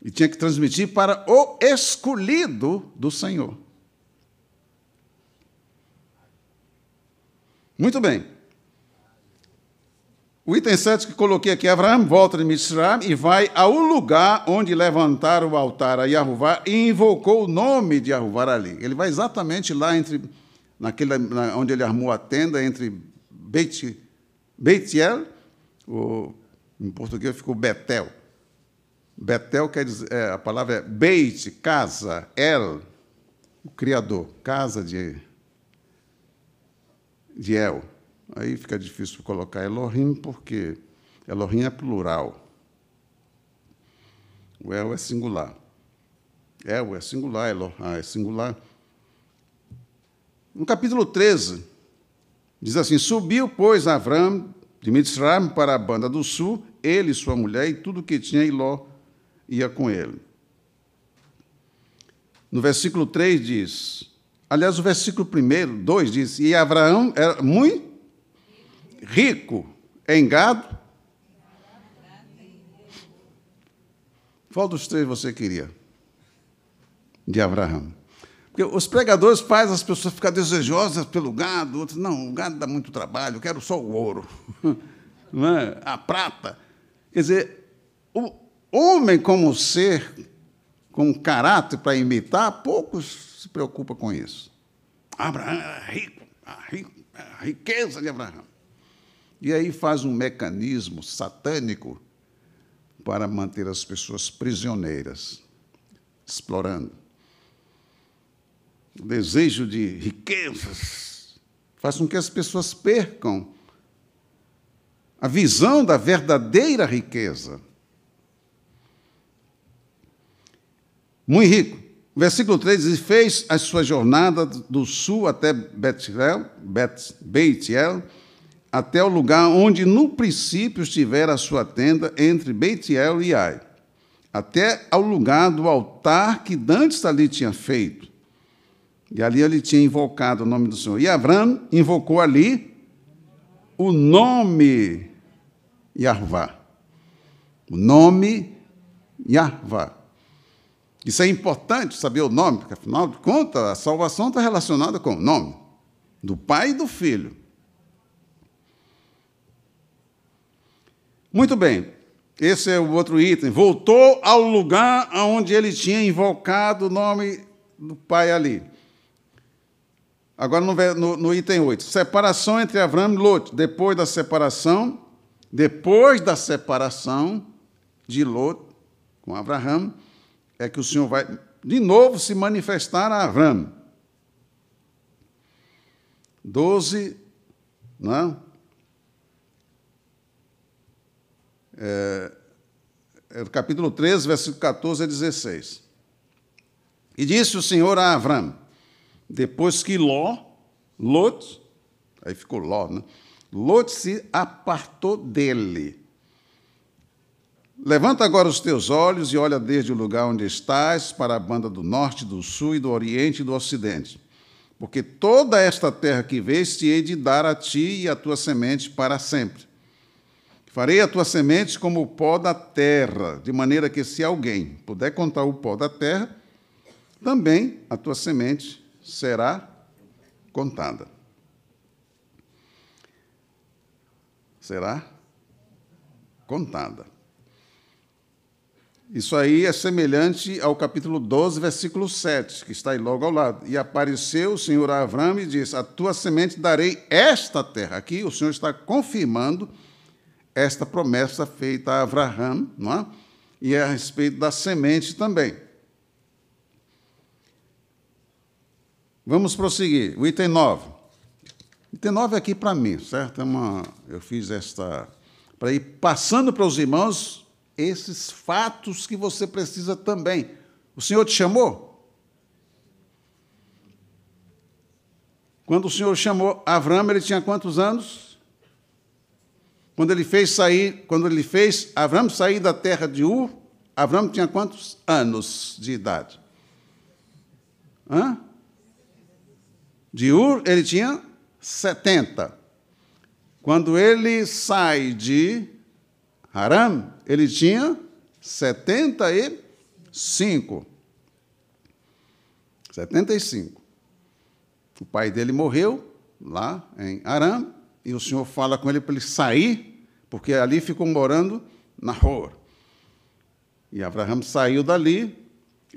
E tinha que transmitir para o escolhido do Senhor. Muito bem. O item 7 que coloquei aqui, Abraão volta de Mitzrayim e vai ao lugar onde levantaram o altar a Yahuvá e invocou o nome de Yahuvá ali. Ele vai exatamente lá entre, naquele, na, onde ele armou a tenda, entre Beit, Beitiel, o, em português ficou Betel. Betel quer dizer, é, a palavra é Beit, casa, El, o Criador, casa de, de El. Aí fica difícil colocar Elohim, porque Elohim é plural. O El é singular. El é singular, Elohim é singular. No capítulo 13, diz assim: Subiu, pois, Avram de Mitzrayim para a banda do sul, ele, sua mulher e tudo que tinha, e Ló ia com ele. No versículo 3 diz, aliás, o versículo 1, 2 diz: E Abraão era muito rico em gado. Qual dos três você queria? De Abraão. Porque os pregadores fazem as pessoas ficar desejosas pelo gado, outros, não, o gado dá muito trabalho, eu quero só o ouro, não é? a prata. Quer dizer, o homem como ser, com caráter para imitar, poucos se preocupam com isso. Abraão era rico, a riqueza de Abraão. E aí faz um mecanismo satânico para manter as pessoas prisioneiras, explorando. O desejo de riquezas faz com que as pessoas percam a visão da verdadeira riqueza. Muito rico. Versículo 3 diz: Fez a sua jornada do sul até Betiel, Bet, Beitiel, até o lugar onde no princípio estivera a sua tenda entre Beitiel e Ai, até ao lugar do altar que Dantes ali tinha feito. E ali ele tinha invocado o nome do Senhor. E Abraão invocou ali o nome Yahvá. O nome Yahvá. Isso é importante saber o nome, porque afinal de contas a salvação está relacionada com o nome do Pai e do Filho. Muito bem, esse é o outro item. Voltou ao lugar onde ele tinha invocado o nome do pai ali. Agora no, no, item 8. Separação entre Avram e Lot. Depois da separação, depois da separação de Lot com Abraão, é que o Senhor vai de novo se manifestar a Avram. 12, não? é, é capítulo 13, versículo 14 a 16. E disse o Senhor a Avram, depois que Ló, Lot, aí ficou Ló, né? Lot se apartou dele. Levanta agora os teus olhos e olha desde o lugar onde estás para a banda do norte, do sul e do oriente e do ocidente. Porque toda esta terra que vês te hei de dar a ti e a tua semente para sempre. Farei a tua semente como o pó da terra, de maneira que, se alguém puder contar o pó da terra, também a tua semente será contada. Será contada. Isso aí é semelhante ao capítulo 12, versículo 7, que está aí logo ao lado. E apareceu o Senhor a Avram e disse: A tua semente darei esta terra. Aqui o Senhor está confirmando esta promessa feita a Abraão, não é? e é a respeito da semente também. Vamos prosseguir. O item 9. O item 9 é aqui para mim, certo? É uma, eu fiz esta. Para ir passando para os irmãos esses fatos que você precisa também. O Senhor te chamou? Quando o Senhor chamou Abraão, ele tinha quantos anos? Quando ele fez sair, quando ele fez Abraão sair da terra de Ur, Abraão tinha quantos anos de idade? Hã? De Ur, ele tinha 70. Quando ele sai de Haram, ele tinha 75 75. 75. O pai dele morreu lá em Aram, e o Senhor fala com ele para ele sair, porque ali ficou morando Nahor. E Abraão saiu dali.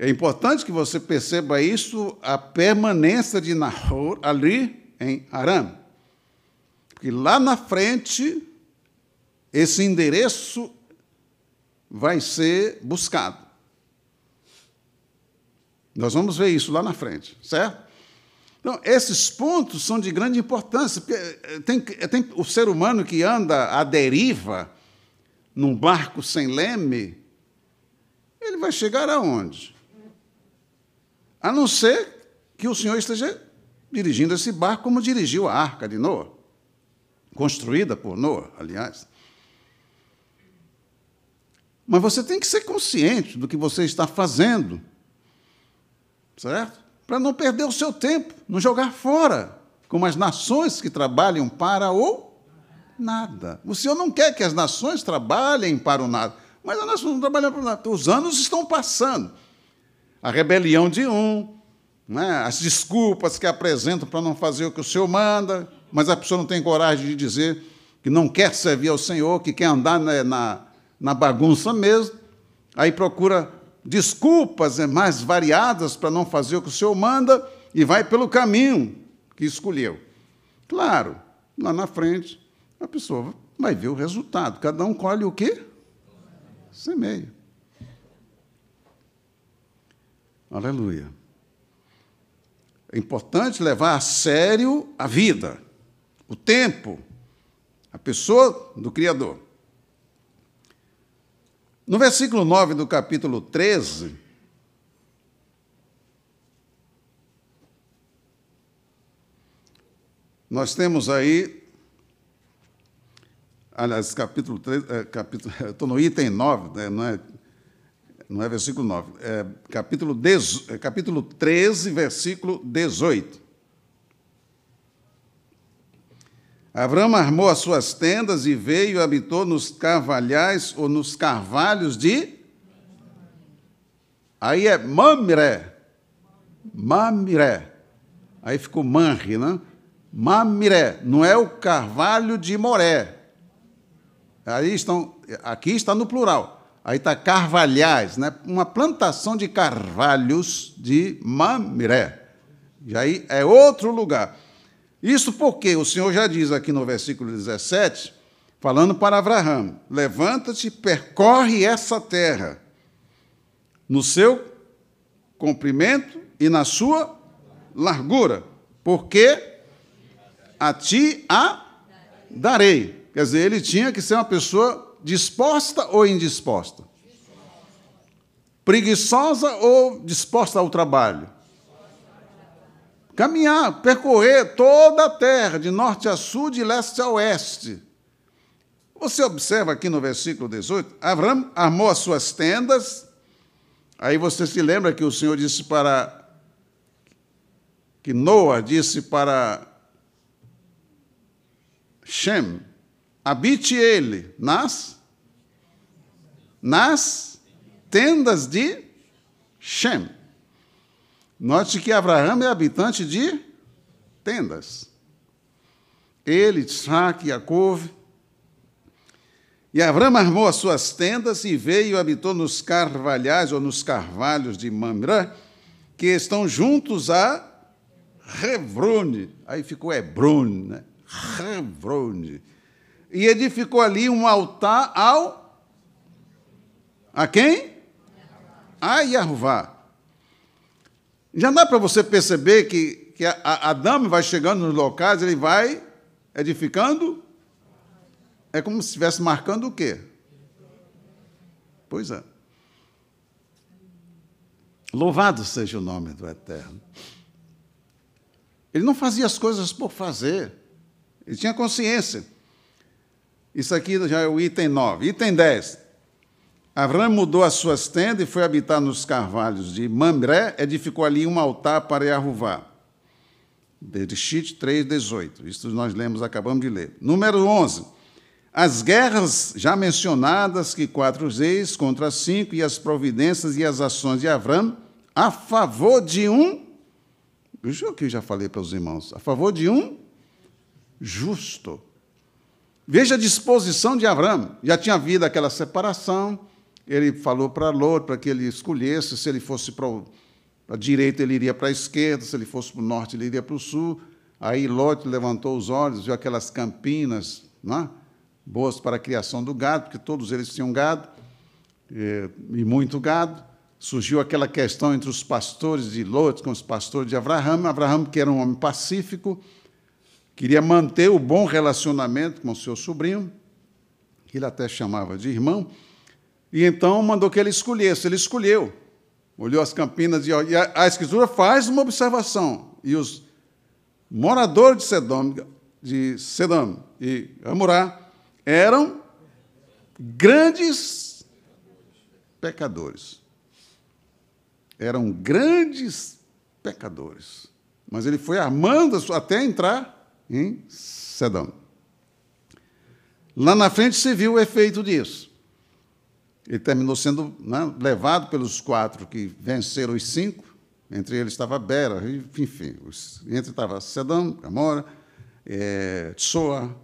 É importante que você perceba isso, a permanência de Nahor ali em Aram. Porque lá na frente, esse endereço vai ser buscado. Nós vamos ver isso lá na frente, certo? Então, esses pontos são de grande importância, porque eh, tem, tem o ser humano que anda à deriva, num barco sem leme, ele vai chegar aonde? A não ser que o Senhor esteja dirigindo esse barco como dirigiu a arca de Noé, construída por Noé, aliás. Mas você tem que ser consciente do que você está fazendo, certo? Para não perder o seu tempo, não jogar fora, como as nações que trabalham para o nada. O Senhor não quer que as nações trabalhem para o nada, mas as nações não trabalham para o nada. Os anos estão passando. A rebelião de um, né? as desculpas que apresentam para não fazer o que o Senhor manda, mas a pessoa não tem coragem de dizer que não quer servir ao Senhor, que quer andar na, na, na bagunça mesmo, aí procura desculpas né, mais variadas para não fazer o que o Senhor manda e vai pelo caminho que escolheu. Claro, lá na frente, a pessoa vai ver o resultado. Cada um colhe o quê? Semeia. Aleluia. É importante levar a sério a vida, o tempo, a pessoa do Criador. No versículo 9 do capítulo 13, nós temos aí aliás, capítulo 3, é, capítulo, estou no item 9, né, não, é, não é versículo 9, é capítulo, 10, é capítulo 13, versículo 18. Abraão armou as suas tendas e veio e habitou nos carvalhais ou nos carvalhos de. Aí é Mamré. Mamré. Aí ficou Manri, né? Mamré. Não é o carvalho de Moré. Aí estão, aqui está no plural. Aí está carvalhais, né? uma plantação de carvalhos de Mamré. E aí é outro lugar. Isso porque o Senhor já diz aqui no versículo 17, falando para Abraão: Levanta-te, percorre essa terra, no seu comprimento e na sua largura, porque a ti a darei. Quer dizer, ele tinha que ser uma pessoa disposta ou indisposta? Preguiçosa ou disposta ao trabalho? Caminhar, percorrer toda a terra, de norte a sul, de leste a oeste. Você observa aqui no versículo 18: Abraão armou as suas tendas. Aí você se lembra que o Senhor disse para. que Noa disse para Shem: habite ele nas nas tendas de Shem. Note que Abraão é habitante de tendas. Ele, Isaac, Jacob. E Abraão armou as suas tendas e veio e habitou nos carvalhais ou nos carvalhos de Mamré, que estão juntos a Hebrone. Aí ficou Hebron, né? E edificou ali um altar ao. A quem? A Yahuvá. Já dá para você perceber que, que Adão vai chegando nos locais, ele vai edificando. É como se estivesse marcando o quê? Pois é. Louvado seja o nome do Eterno. Ele não fazia as coisas por fazer. Ele tinha consciência. Isso aqui já é o item 9. Item 10. Avram mudou as suas tendas e foi habitar nos carvalhos de Mamré, edificou ali um altar para Yahuvá. Bereshit 3,18. Isso nós lemos, acabamos de ler. Número 11. as guerras já mencionadas, que quatro reis contra cinco, e as providências e as ações de Avram a favor de um. O que eu já falei para os irmãos: a favor de um justo. Veja a disposição de Avram. Já tinha havido aquela separação. Ele falou para Lot para que ele escolhesse. Se ele fosse para a direita, ele iria para a esquerda. Se ele fosse para o norte, ele iria para o sul. Aí Lot levantou os olhos, viu aquelas campinas, é? boas para a criação do gado, porque todos eles tinham gado, e, e muito gado. Surgiu aquela questão entre os pastores de Lot com os pastores de Abraão. Abraão, que era um homem pacífico, queria manter o bom relacionamento com seu sobrinho, que ele até chamava de irmão, e então mandou que ele escolhesse. Ele escolheu, olhou as campinas e a Escritura faz uma observação. E os moradores de Sedom, de Sedom e Amorá eram grandes pecadores. Eram grandes pecadores. Mas ele foi armando até entrar em Sedão. Lá na frente se viu o efeito disso. Ele terminou sendo né, levado pelos quatro que venceram os cinco. Entre eles estava Bera, enfim. Entre estava Sedão, Gamora, é, Tsoa,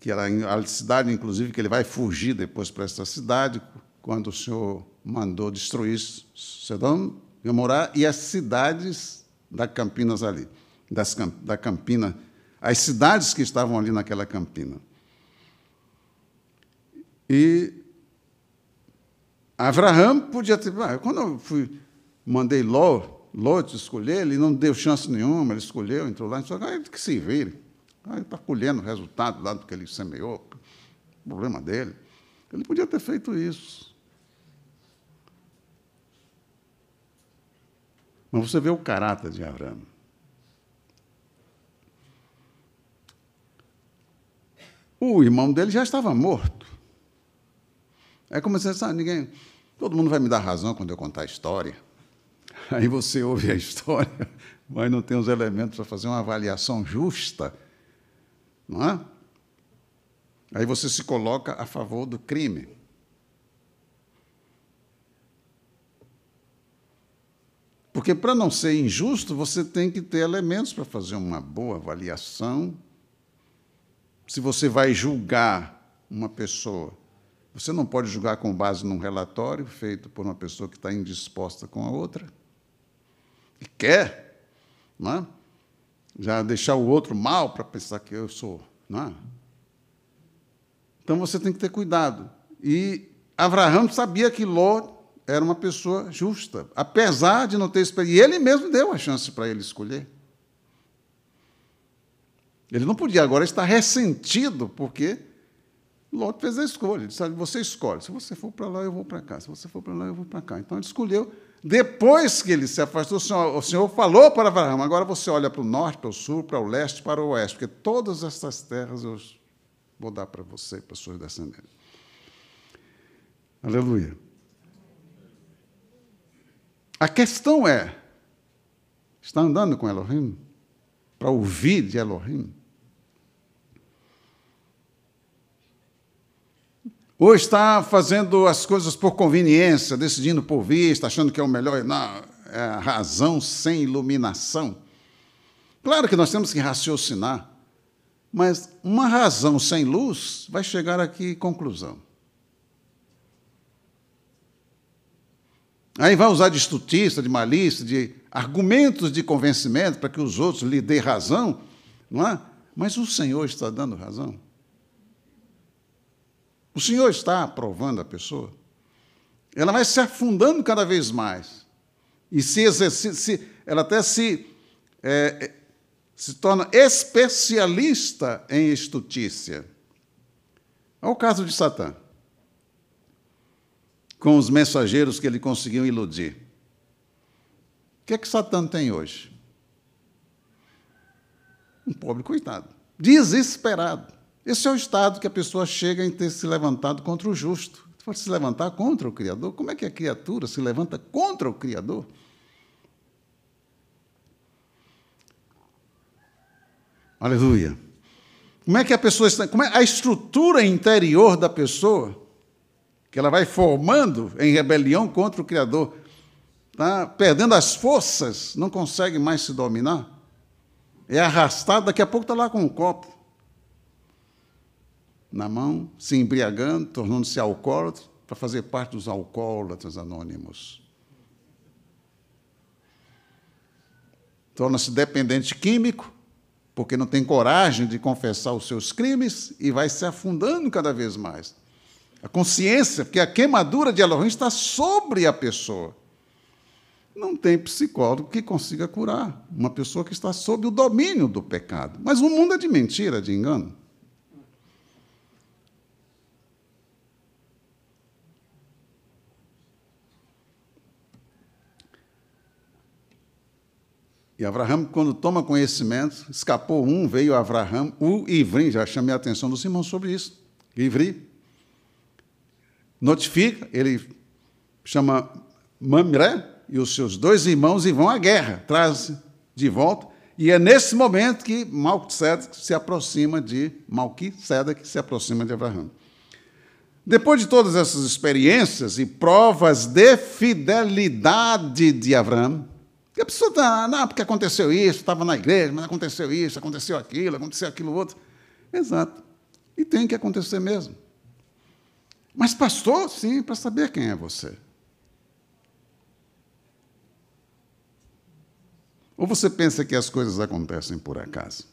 que era a cidade, inclusive, que ele vai fugir depois para essa cidade, quando o Senhor mandou destruir Sedom, Gomorrá e as cidades da Campinas ali, das, da Campina, as cidades que estavam ali naquela Campina. E Abraão podia ter. Ah, quando eu fui, mandei Ló, Lot escolher, ele não deu chance nenhuma, ele escolheu, entrou lá, e disse, ah, que se vire. Ah, ele está colhendo o resultado lá do que ele semeou, problema dele. Ele podia ter feito isso. Mas você vê o caráter de Abraão. O irmão dele já estava morto. É como se ah, ninguém, todo mundo vai me dar razão quando eu contar a história. Aí você ouve a história, mas não tem os elementos para fazer uma avaliação justa não é? Aí você se coloca a favor do crime. Porque para não ser injusto, você tem que ter elementos para fazer uma boa avaliação. Se você vai julgar uma pessoa, você não pode julgar com base num relatório feito por uma pessoa que está indisposta com a outra e quer, não é? já deixar o outro mal para pensar que eu sou. Não é? Então você tem que ter cuidado. E Abraão sabia que Ló era uma pessoa justa, apesar de não ter experiência. E ele mesmo deu a chance para ele escolher. Ele não podia agora estar ressentido, porque Ló fez a escolha. Ele disse: Você escolhe. Se você for para lá, eu vou para cá. Se você for para lá, eu vou para cá. Então ele escolheu depois que ele se afastou, o Senhor, o Senhor falou para Abraão: agora você olha para o norte, para o sul, para o leste, para o oeste, porque todas essas terras eu vou dar para você e para os seus descendentes. Aleluia. A questão é: está andando com Elohim? Para ouvir de Elohim? Ou está fazendo as coisas por conveniência, decidindo por vista, achando que é o melhor. Não, é razão sem iluminação. Claro que nós temos que raciocinar, mas uma razão sem luz vai chegar aqui conclusão. Aí vai usar de estutista, de malícia, de argumentos de convencimento para que os outros lhe dêem razão, não é? Mas o Senhor está dando razão. O Senhor está aprovando a pessoa. Ela vai se afundando cada vez mais. E se, se ela até se, é, é, se torna especialista em estutícia. Olha o caso de Satã. Com os mensageiros que ele conseguiu iludir. O que é que Satã tem hoje? Um pobre coitado, desesperado. Esse é o estado que a pessoa chega em ter se levantado contra o justo. Pode se levantar contra o Criador. Como é que a criatura se levanta contra o Criador? Aleluia. Como é que a pessoa está, como é a estrutura interior da pessoa que ela vai formando em rebelião contra o Criador, tá perdendo as forças, não consegue mais se dominar, é arrastado, daqui a pouco está lá com um copo na mão, se embriagando, tornando-se alcoólatra, para fazer parte dos alcoólatras anônimos. Torna-se dependente químico, porque não tem coragem de confessar os seus crimes e vai se afundando cada vez mais. A consciência, porque a queimadura de Elohim está sobre a pessoa. Não tem psicólogo que consiga curar uma pessoa que está sob o domínio do pecado. Mas o mundo é de mentira, de engano. E Abraão, quando toma conhecimento, escapou um, veio Abraão, o Ivrim, já chamei a atenção dos irmãos sobre isso. Ivri notifica, ele chama Mamré e os seus dois irmãos e vão à guerra, traz de volta. E é nesse momento que Malquisedec se aproxima de Malquisedec se aproxima de Abraão. Depois de todas essas experiências e provas de fidelidade de Abraão, porque a pessoa está, não, porque aconteceu isso, estava na igreja, mas aconteceu isso, aconteceu aquilo, aconteceu aquilo outro. Exato. E tem que acontecer mesmo. Mas, pastor, sim, para saber quem é você. Ou você pensa que as coisas acontecem por acaso?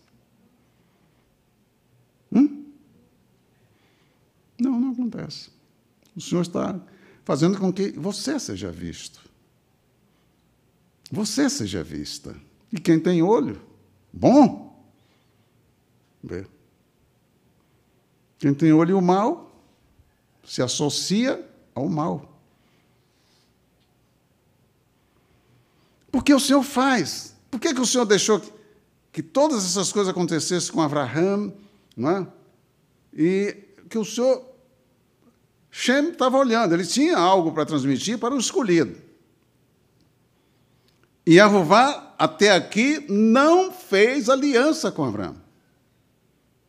Hum? Não, não acontece. O Senhor está fazendo com que você seja visto você seja vista. E quem tem olho, bom, vê. Quem tem olho mal, se associa ao mal. Porque o Senhor faz. Por que, que o Senhor deixou que, que todas essas coisas acontecessem com Abraão? Não é? E que o Senhor. Shem estava olhando, ele tinha algo para transmitir para o escolhido. E Jeová, até aqui, não fez aliança com Abraão. Não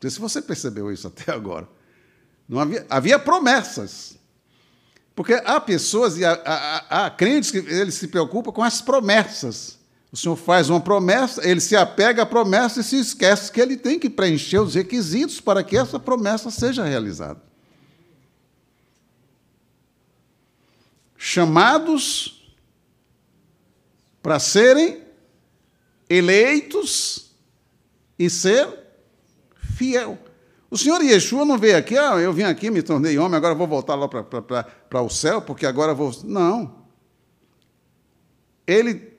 sei se você percebeu isso até agora. Não havia, havia promessas. Porque há pessoas e há, há, há crentes que eles se preocupam com as promessas. O Senhor faz uma promessa, ele se apega à promessa e se esquece que ele tem que preencher os requisitos para que essa promessa seja realizada. Chamados para serem eleitos e ser fiel. O Senhor Yeshua não veio aqui, ah, eu vim aqui, me tornei homem, agora vou voltar lá para o céu, porque agora vou. Não. Ele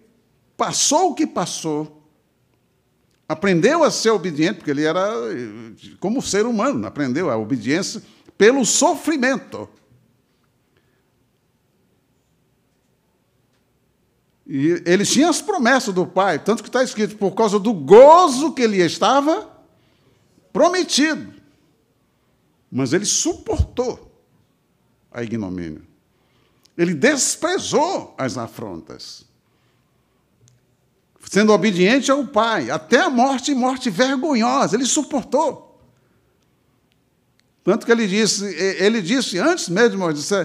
passou o que passou, aprendeu a ser obediente, porque ele era como ser humano, aprendeu a obediência pelo sofrimento. E ele tinha as promessas do Pai, tanto que está escrito, por causa do gozo que ele estava prometido. Mas ele suportou a ignomínia. Ele desprezou as afrontas. Sendo obediente ao Pai, até a morte e morte vergonhosa, ele suportou. Tanto que ele disse, ele disse antes mesmo, disse,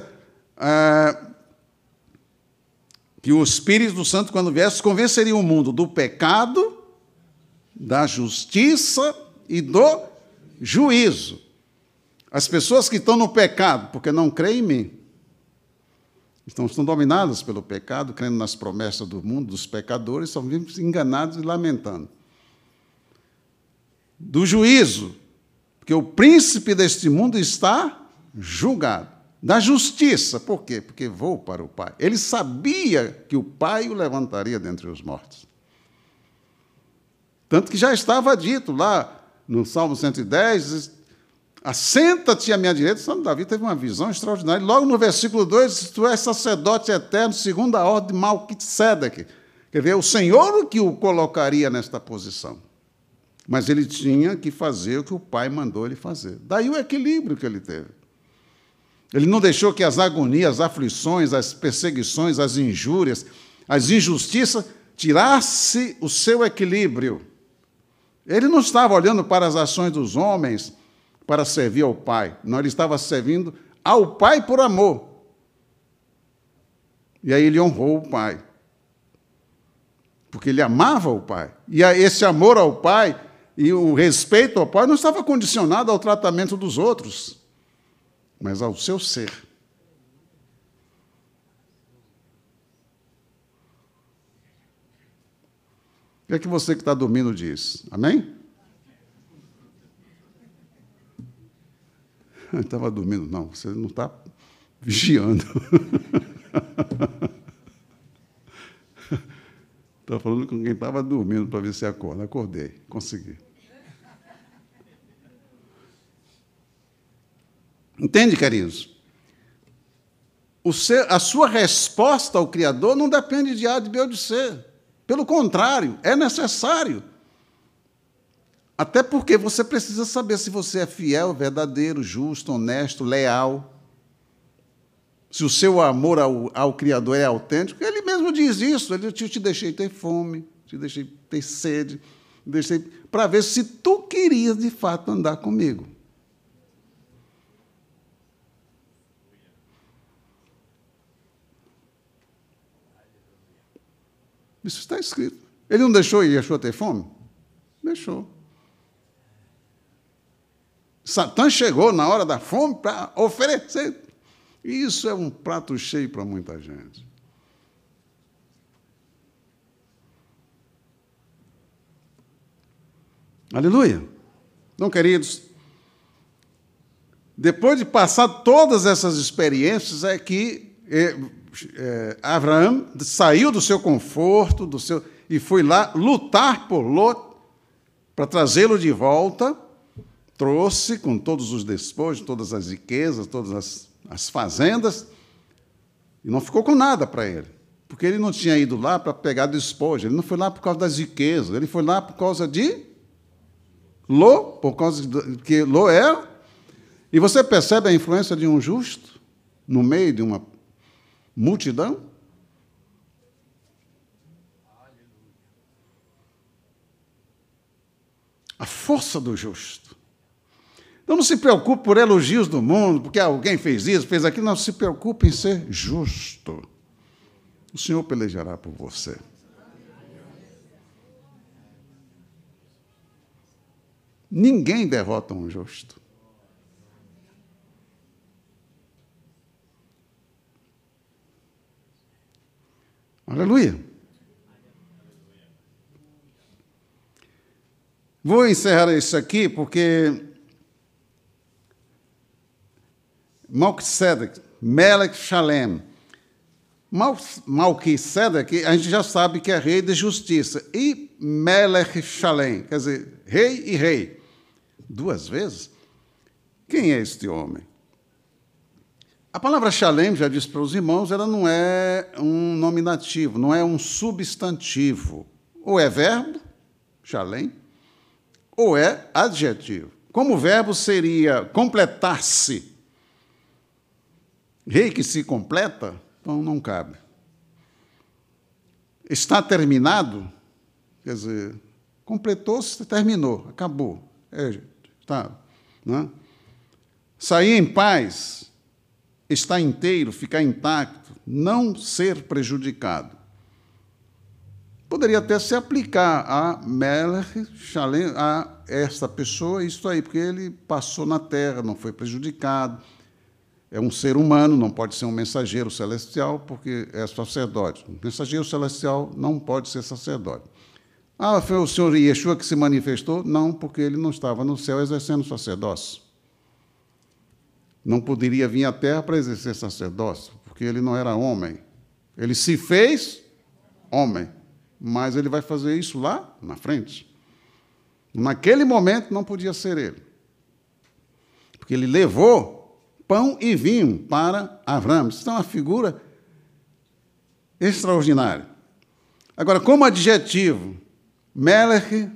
é, que o Espírito Santo, quando viesse, convenceria o mundo do pecado, da justiça e do juízo. As pessoas que estão no pecado, porque não creem em mim, estão, estão dominadas pelo pecado, crendo nas promessas do mundo, dos pecadores, estão enganados e lamentando. Do juízo, porque o príncipe deste mundo está julgado da justiça. Por quê? Porque vou para o Pai. Ele sabia que o Pai o levantaria dentre os mortos. Tanto que já estava dito lá no Salmo 110, assenta-te à minha direita. Santo Davi teve uma visão extraordinária. Logo no versículo 2, tu és sacerdote eterno, segundo a ordem de Malquisedec. Quer ver, o Senhor que o colocaria nesta posição. Mas ele tinha que fazer o que o Pai mandou ele fazer. Daí o equilíbrio que ele teve. Ele não deixou que as agonias, as aflições, as perseguições, as injúrias, as injustiças tirasse o seu equilíbrio. Ele não estava olhando para as ações dos homens para servir ao Pai. Não, ele estava servindo ao Pai por amor. E aí ele honrou o Pai. Porque ele amava o Pai. E esse amor ao Pai e o respeito ao Pai não estava condicionado ao tratamento dos outros, mas ao seu ser. O que é que você que está dormindo diz? Amém? Estava dormindo. Não, você não está vigiando. Estava falando com quem estava dormindo para ver se acorda. Acordei, consegui. Entende, queridos? Seu, a sua resposta ao Criador não depende de A, de B ou de C. Pelo contrário, é necessário. Até porque você precisa saber se você é fiel, verdadeiro, justo, honesto, leal. Se o seu amor ao, ao Criador é autêntico, ele mesmo diz isso. Ele te, te deixei ter fome, te deixei ter sede, deixei para ver se tu querias de fato andar comigo. Isso está escrito. Ele não deixou Yeshua ter fome? Deixou. Satã chegou na hora da fome para oferecer. Isso é um prato cheio para muita gente. Aleluia. Então, queridos, depois de passar todas essas experiências, é que é, Abraão saiu do seu conforto do seu, e foi lá lutar por Lot para trazê-lo de volta. Trouxe com todos os despojos, todas as riquezas, todas as, as fazendas, e não ficou com nada para ele. Porque ele não tinha ido lá para pegar despojo, ele não foi lá por causa das riquezas, ele foi lá por causa de Ló, por causa de que Ló é. E você percebe a influência de um justo no meio de uma multidão? A força do justo. Então não se preocupe por elogios do mundo, porque alguém fez isso, fez aquilo. Não se preocupe em ser justo. O Senhor pelejará por você. Ninguém derrota um justo. Aleluia. Vou encerrar isso aqui porque Malquisedec, Melech Shalem. Malquisedec, a gente já sabe que é rei de justiça. E Melech Shalem, quer dizer, rei e rei. Duas vezes? Quem é este homem? A palavra Shalem, já disse para os irmãos, ela não é um nominativo, não é um substantivo. Ou é verbo, Shalem, ou é adjetivo. Como verbo seria completar-se. Rei que se completa, então não cabe. Está terminado, quer dizer, completou-se, terminou, acabou. É, tá, né? Sair em paz, estar inteiro, ficar intacto, não ser prejudicado. Poderia até se aplicar a Melech a esta pessoa, isso aí, porque ele passou na terra, não foi prejudicado. É um ser humano, não pode ser um mensageiro celestial, porque é sacerdote. Um mensageiro celestial não pode ser sacerdote. Ah, foi o senhor Yeshua que se manifestou? Não, porque ele não estava no céu exercendo sacerdócio não poderia vir à terra para exercer sacerdócio, porque ele não era homem. Ele se fez homem, mas ele vai fazer isso lá na frente. Naquele momento não podia ser ele, porque ele levou pão e vinho para Abraão. Isso é uma figura extraordinária. Agora, como adjetivo, Melech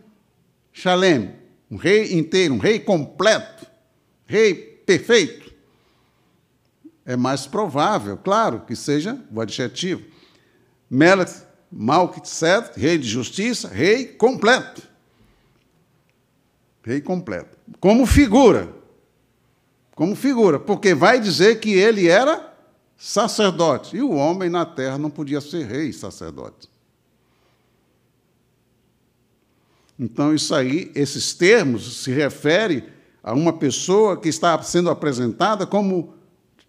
Shalem, um rei inteiro, um rei completo, rei perfeito é mais provável, claro, que seja o adjetivo. Melech Malkitzed, rei de justiça, rei completo. Rei completo. Como figura. Como figura, porque vai dizer que ele era sacerdote. E o homem na terra não podia ser rei sacerdote. Então, isso aí, esses termos se refere a uma pessoa que está sendo apresentada como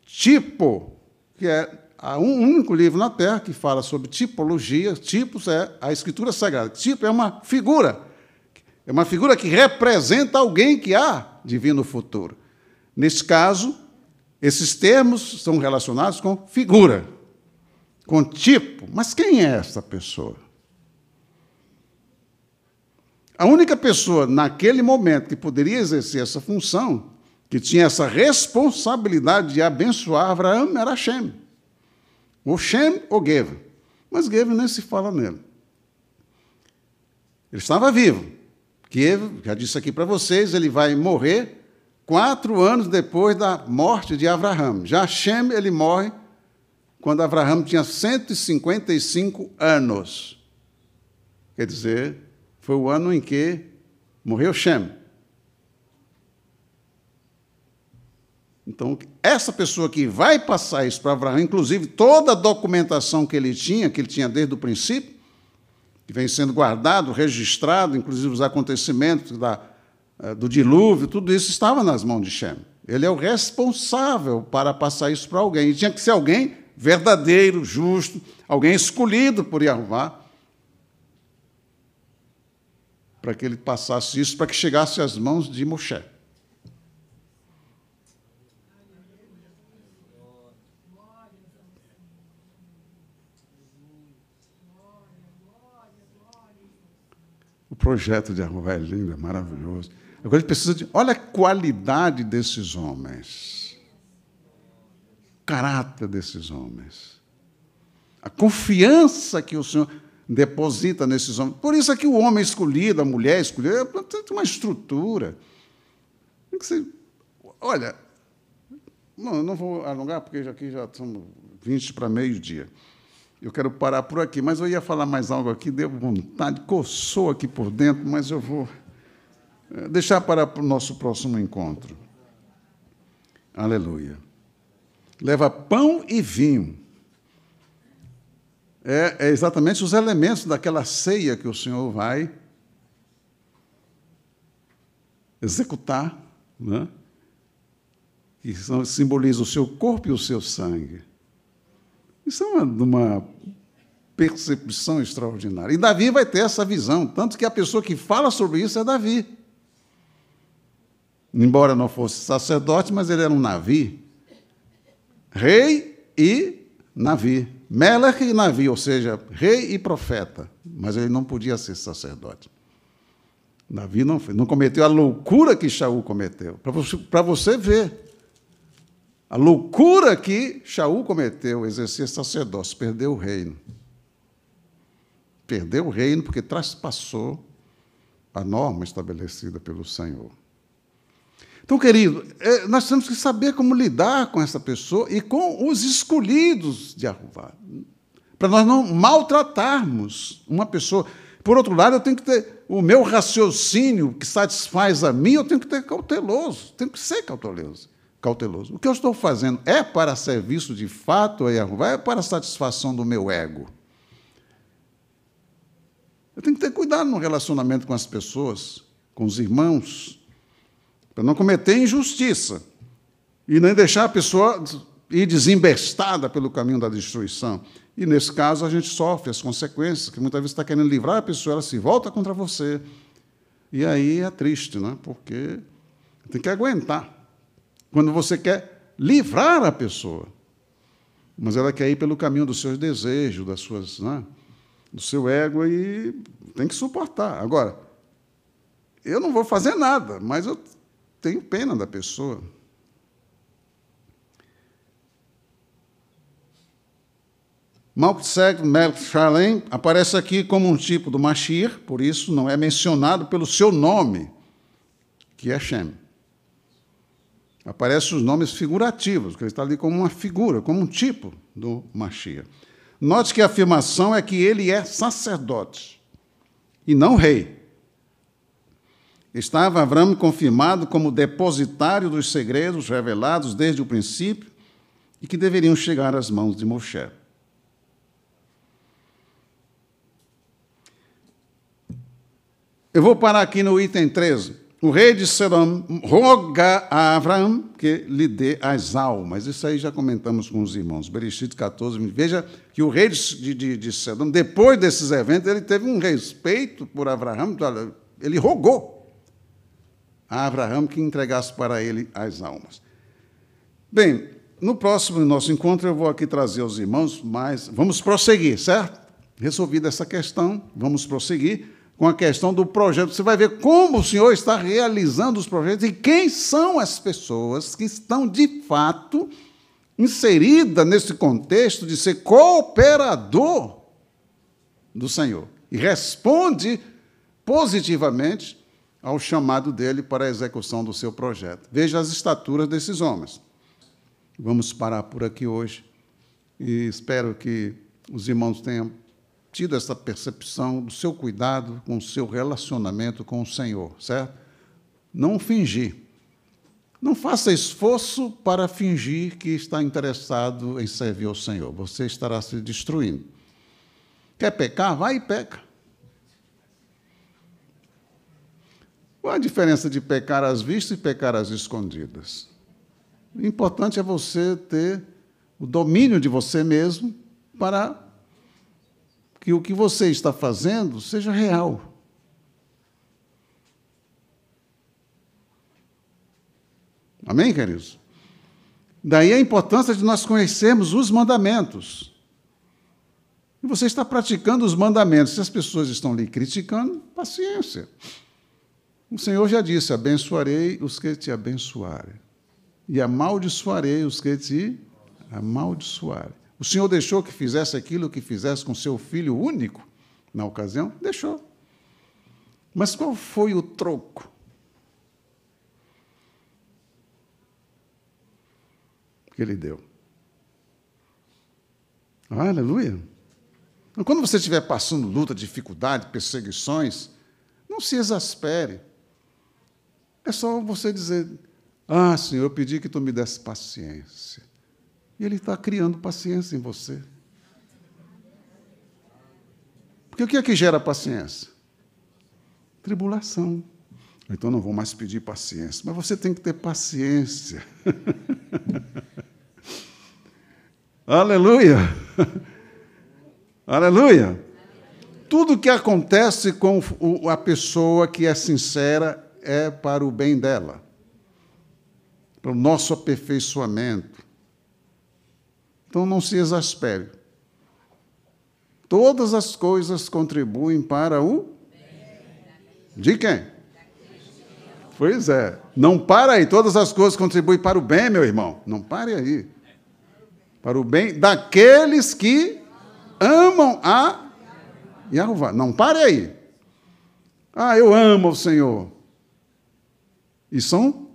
tipo, que é um único livro na Terra que fala sobre tipologia. Tipos é a Escritura Sagrada. Tipo é uma figura. É uma figura que representa alguém que há de vir no futuro. Nesse caso, esses termos são relacionados com figura, com tipo. Mas quem é essa pessoa? A única pessoa naquele momento que poderia exercer essa função, que tinha essa responsabilidade de abençoar Abraão, era Shem. Ou Shem ou Geva. Mas Geva nem se fala nele. Ele estava vivo. Geva, já disse aqui para vocês, ele vai morrer quatro anos depois da morte de Abraão. Já Shem, ele morre quando Abraão tinha 155 anos. Quer dizer, foi o ano em que morreu Shem. Então, essa pessoa que vai passar isso para Abraão, inclusive toda a documentação que ele tinha, que ele tinha desde o princípio, que vem sendo guardado, registrado, inclusive os acontecimentos da, eh, do dilúvio, tudo isso estava nas mãos de Shem. Ele é o responsável para passar isso para alguém. E tinha que ser alguém verdadeiro, justo, alguém escolhido por Yahová, para que ele passasse isso, para que chegasse às mãos de Moshe. O projeto de Arruá é lindo, é maravilhoso. Agora ele precisa de. Olha a qualidade desses homens. O caráter desses homens. A confiança que o Senhor deposita nesses homens. Por isso é que o homem escolhido, a mulher escolhida, tem uma estrutura. Tem que ser. Olha, não, não vou alongar, porque aqui já são 20 para meio-dia. Eu quero parar por aqui, mas eu ia falar mais algo aqui, deu vontade, coçou aqui por dentro, mas eu vou eh, deixar para o nosso próximo encontro. Aleluia. Leva pão e vinho. É, é exatamente os elementos daquela ceia que o Senhor vai executar, né? que simboliza o seu corpo e o seu sangue. Isso é uma, uma percepção extraordinária. E Davi vai ter essa visão, tanto que a pessoa que fala sobre isso é Davi. Embora não fosse sacerdote, mas ele era um Navi. Rei e Navi. Melech e Navi, ou seja, rei e profeta. Mas ele não podia ser sacerdote. Davi não, não cometeu a loucura que Shaul cometeu. Para você, você ver a loucura que Shaul cometeu, exercer sacerdócio, perdeu o reino. Perdeu o reino porque traspassou a norma estabelecida pelo Senhor. Então, querido, é, nós temos que saber como lidar com essa pessoa e com os escolhidos de Arruvá, para nós não maltratarmos uma pessoa. Por outro lado, eu tenho que ter o meu raciocínio que satisfaz a mim, eu tenho que ter cauteloso, tenho que ser cauteloso cauteloso. O que eu estou fazendo é para serviço de fato Yahweh, é para satisfação do meu ego. Eu tenho que ter cuidado no relacionamento com as pessoas, com os irmãos, para não cometer injustiça e nem deixar a pessoa ir desembestada pelo caminho da destruição. E, nesse caso, a gente sofre as consequências, que muitas vezes está querendo livrar a pessoa, ela se volta contra você. E aí é triste, né? porque tem que aguentar quando você quer livrar a pessoa. Mas ela quer ir pelo caminho dos seus desejos, das suas, né, do seu ego e tem que suportar. Agora, eu não vou fazer nada, mas eu tenho pena da pessoa. Malkseg Melchalem aparece aqui como um tipo do Mashir, por isso não é mencionado pelo seu nome, que é Shem. Aparecem os nomes figurativos, que ele está ali como uma figura, como um tipo do Machia. Note que a afirmação é que ele é sacerdote e não rei. Estava Abraão confirmado como depositário dos segredos revelados desde o princípio e que deveriam chegar às mãos de Moshe. Eu vou parar aqui no item 13. O rei de Sedom roga a Abraão que lhe dê as almas. Isso aí já comentamos com os irmãos. Bereshit 14. Veja que o rei de, de, de depois desses eventos, ele teve um respeito por Abraão. Ele rogou a Abraão que entregasse para ele as almas. Bem, no próximo nosso encontro eu vou aqui trazer aos irmãos, mas vamos prosseguir, certo? Resolvida essa questão, vamos prosseguir com a questão do projeto. Você vai ver como o Senhor está realizando os projetos e quem são as pessoas que estão, de fato, inseridas nesse contexto de ser cooperador do Senhor. E responde positivamente ao chamado dele para a execução do seu projeto. Veja as estaturas desses homens. Vamos parar por aqui hoje e espero que os irmãos tenham tido essa percepção do seu cuidado com o seu relacionamento com o Senhor, certo? Não fingir. Não faça esforço para fingir que está interessado em servir ao Senhor. Você estará se destruindo. Quer pecar? Vai e peca. Qual a diferença de pecar às vistas e pecar às escondidas? O importante é você ter o domínio de você mesmo para que o que você está fazendo seja real. Amém, queridos? Daí a importância de nós conhecermos os mandamentos. E você está praticando os mandamentos. Se as pessoas estão lhe criticando, paciência. O Senhor já disse: abençoarei os que te abençoarem, e amaldiçoarei os que te amaldiçoarem. O Senhor deixou que fizesse aquilo que fizesse com seu filho único na ocasião? Deixou. Mas qual foi o troco? Que ele deu. Aleluia. Quando você estiver passando luta, dificuldade, perseguições, não se exaspere. É só você dizer: Ah, Senhor, eu pedi que tu me desse paciência. Ele está criando paciência em você. Porque o que é que gera paciência? Tribulação. Então não vou mais pedir paciência. Mas você tem que ter paciência. Aleluia! Aleluia! Tudo que acontece com a pessoa que é sincera é para o bem dela, para o nosso aperfeiçoamento. Então não se exaspere. Todas as coisas contribuem para o. De quem? Pois é. Não para aí. Todas as coisas contribuem para o bem, meu irmão. Não pare aí. Para o bem daqueles que amam a Yahweh. Não pare aí. Ah, eu amo o Senhor. E são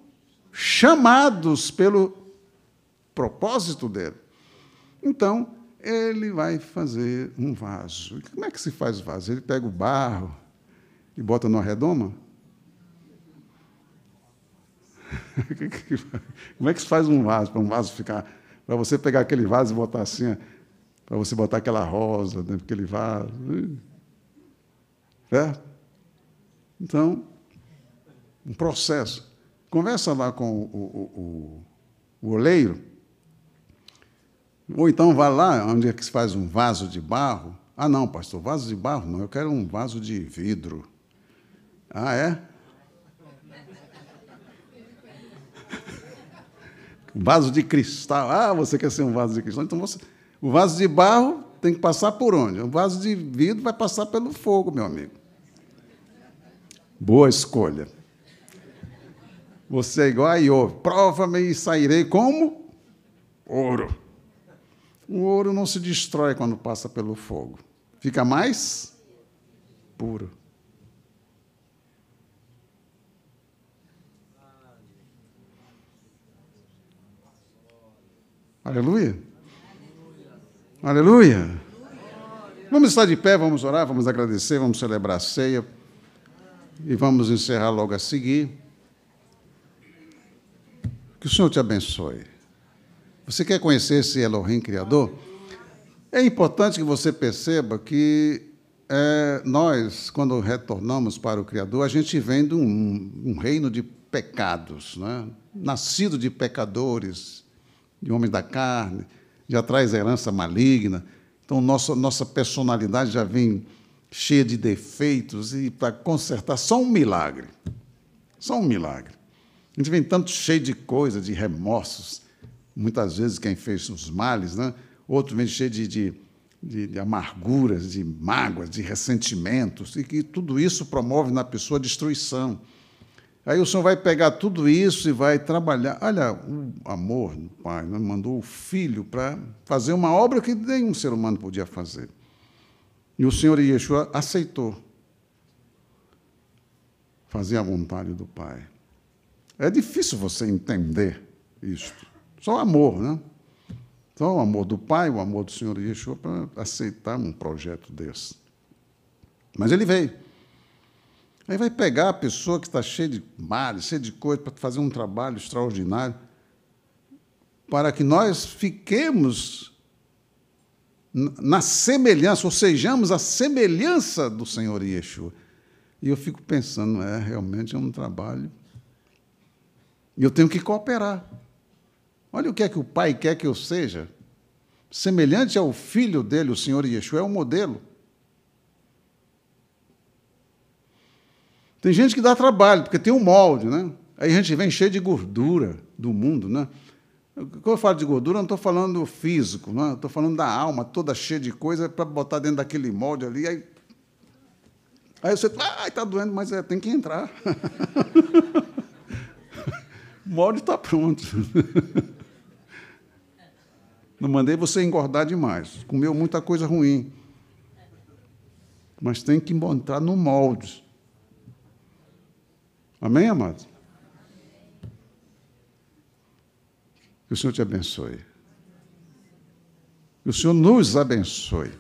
chamados pelo propósito dele. Então, ele vai fazer um vaso. Como é que se faz vaso? Ele pega o barro e bota numa redoma? Como é que se faz um vaso para um vaso ficar. Para você pegar aquele vaso e botar assim, para você botar aquela rosa dentro daquele vaso. Certo? Então, um processo. Conversa lá com o, o, o, o oleiro ou então vai lá onde é que se faz um vaso de barro. Ah, não, pastor, vaso de barro não, eu quero um vaso de vidro. Ah, é? vaso de cristal. Ah, você quer ser um vaso de cristal? Então você. O vaso de barro tem que passar por onde? O vaso de vidro vai passar pelo fogo, meu amigo. Boa escolha. Você é igual a Iov. Prova-me e sairei como ouro. O ouro não se destrói quando passa pelo fogo. Fica mais puro. Aleluia. Aleluia. Vamos estar de pé, vamos orar, vamos agradecer, vamos celebrar a ceia. e vamos encerrar logo a seguir. Que o Senhor te abençoe. Você quer conhecer esse Elohim Criador? É importante que você perceba que é, nós, quando retornamos para o Criador, a gente vem de um, um reino de pecados, né? nascido de pecadores, de homens da carne, já traz herança maligna. Então, nossa, nossa personalidade já vem cheia de defeitos e para consertar, só um milagre. Só um milagre. A gente vem tanto cheio de coisa, de remorsos. Muitas vezes quem fez os males, né? outro vem cheio de, de, de, de amarguras, de mágoas, de ressentimentos, e que tudo isso promove na pessoa destruição. Aí o Senhor vai pegar tudo isso e vai trabalhar. Olha, o amor do Pai né? mandou o Filho para fazer uma obra que nenhum ser humano podia fazer. E o Senhor Yeshua aceitou fazer a vontade do Pai. É difícil você entender isto. Só amor, né? Só o amor do Pai, o amor do Senhor Yeshua para aceitar um projeto desse. Mas ele veio. Aí vai pegar a pessoa que está cheia de males, cheia de coisa, para fazer um trabalho extraordinário, para que nós fiquemos na semelhança, ou sejamos a semelhança do Senhor Yeshua. E eu fico pensando, é, realmente é um trabalho. E eu tenho que cooperar. Olha o que é que o Pai quer que eu seja. Semelhante ao filho dele, o Senhor Yeshua, é o modelo. Tem gente que dá trabalho, porque tem um molde, né? Aí a gente vem cheio de gordura do mundo, né? Quando eu falo de gordura, não estou falando físico, não estou falando da alma toda cheia de coisa para botar dentro daquele molde ali. Aí, aí você, ah, está doendo, mas é, tem que entrar. o molde está pronto. Não mandei você engordar demais. Comeu muita coisa ruim. Mas tem que entrar no molde. Amém, amados? Que o Senhor te abençoe. Que o Senhor nos abençoe.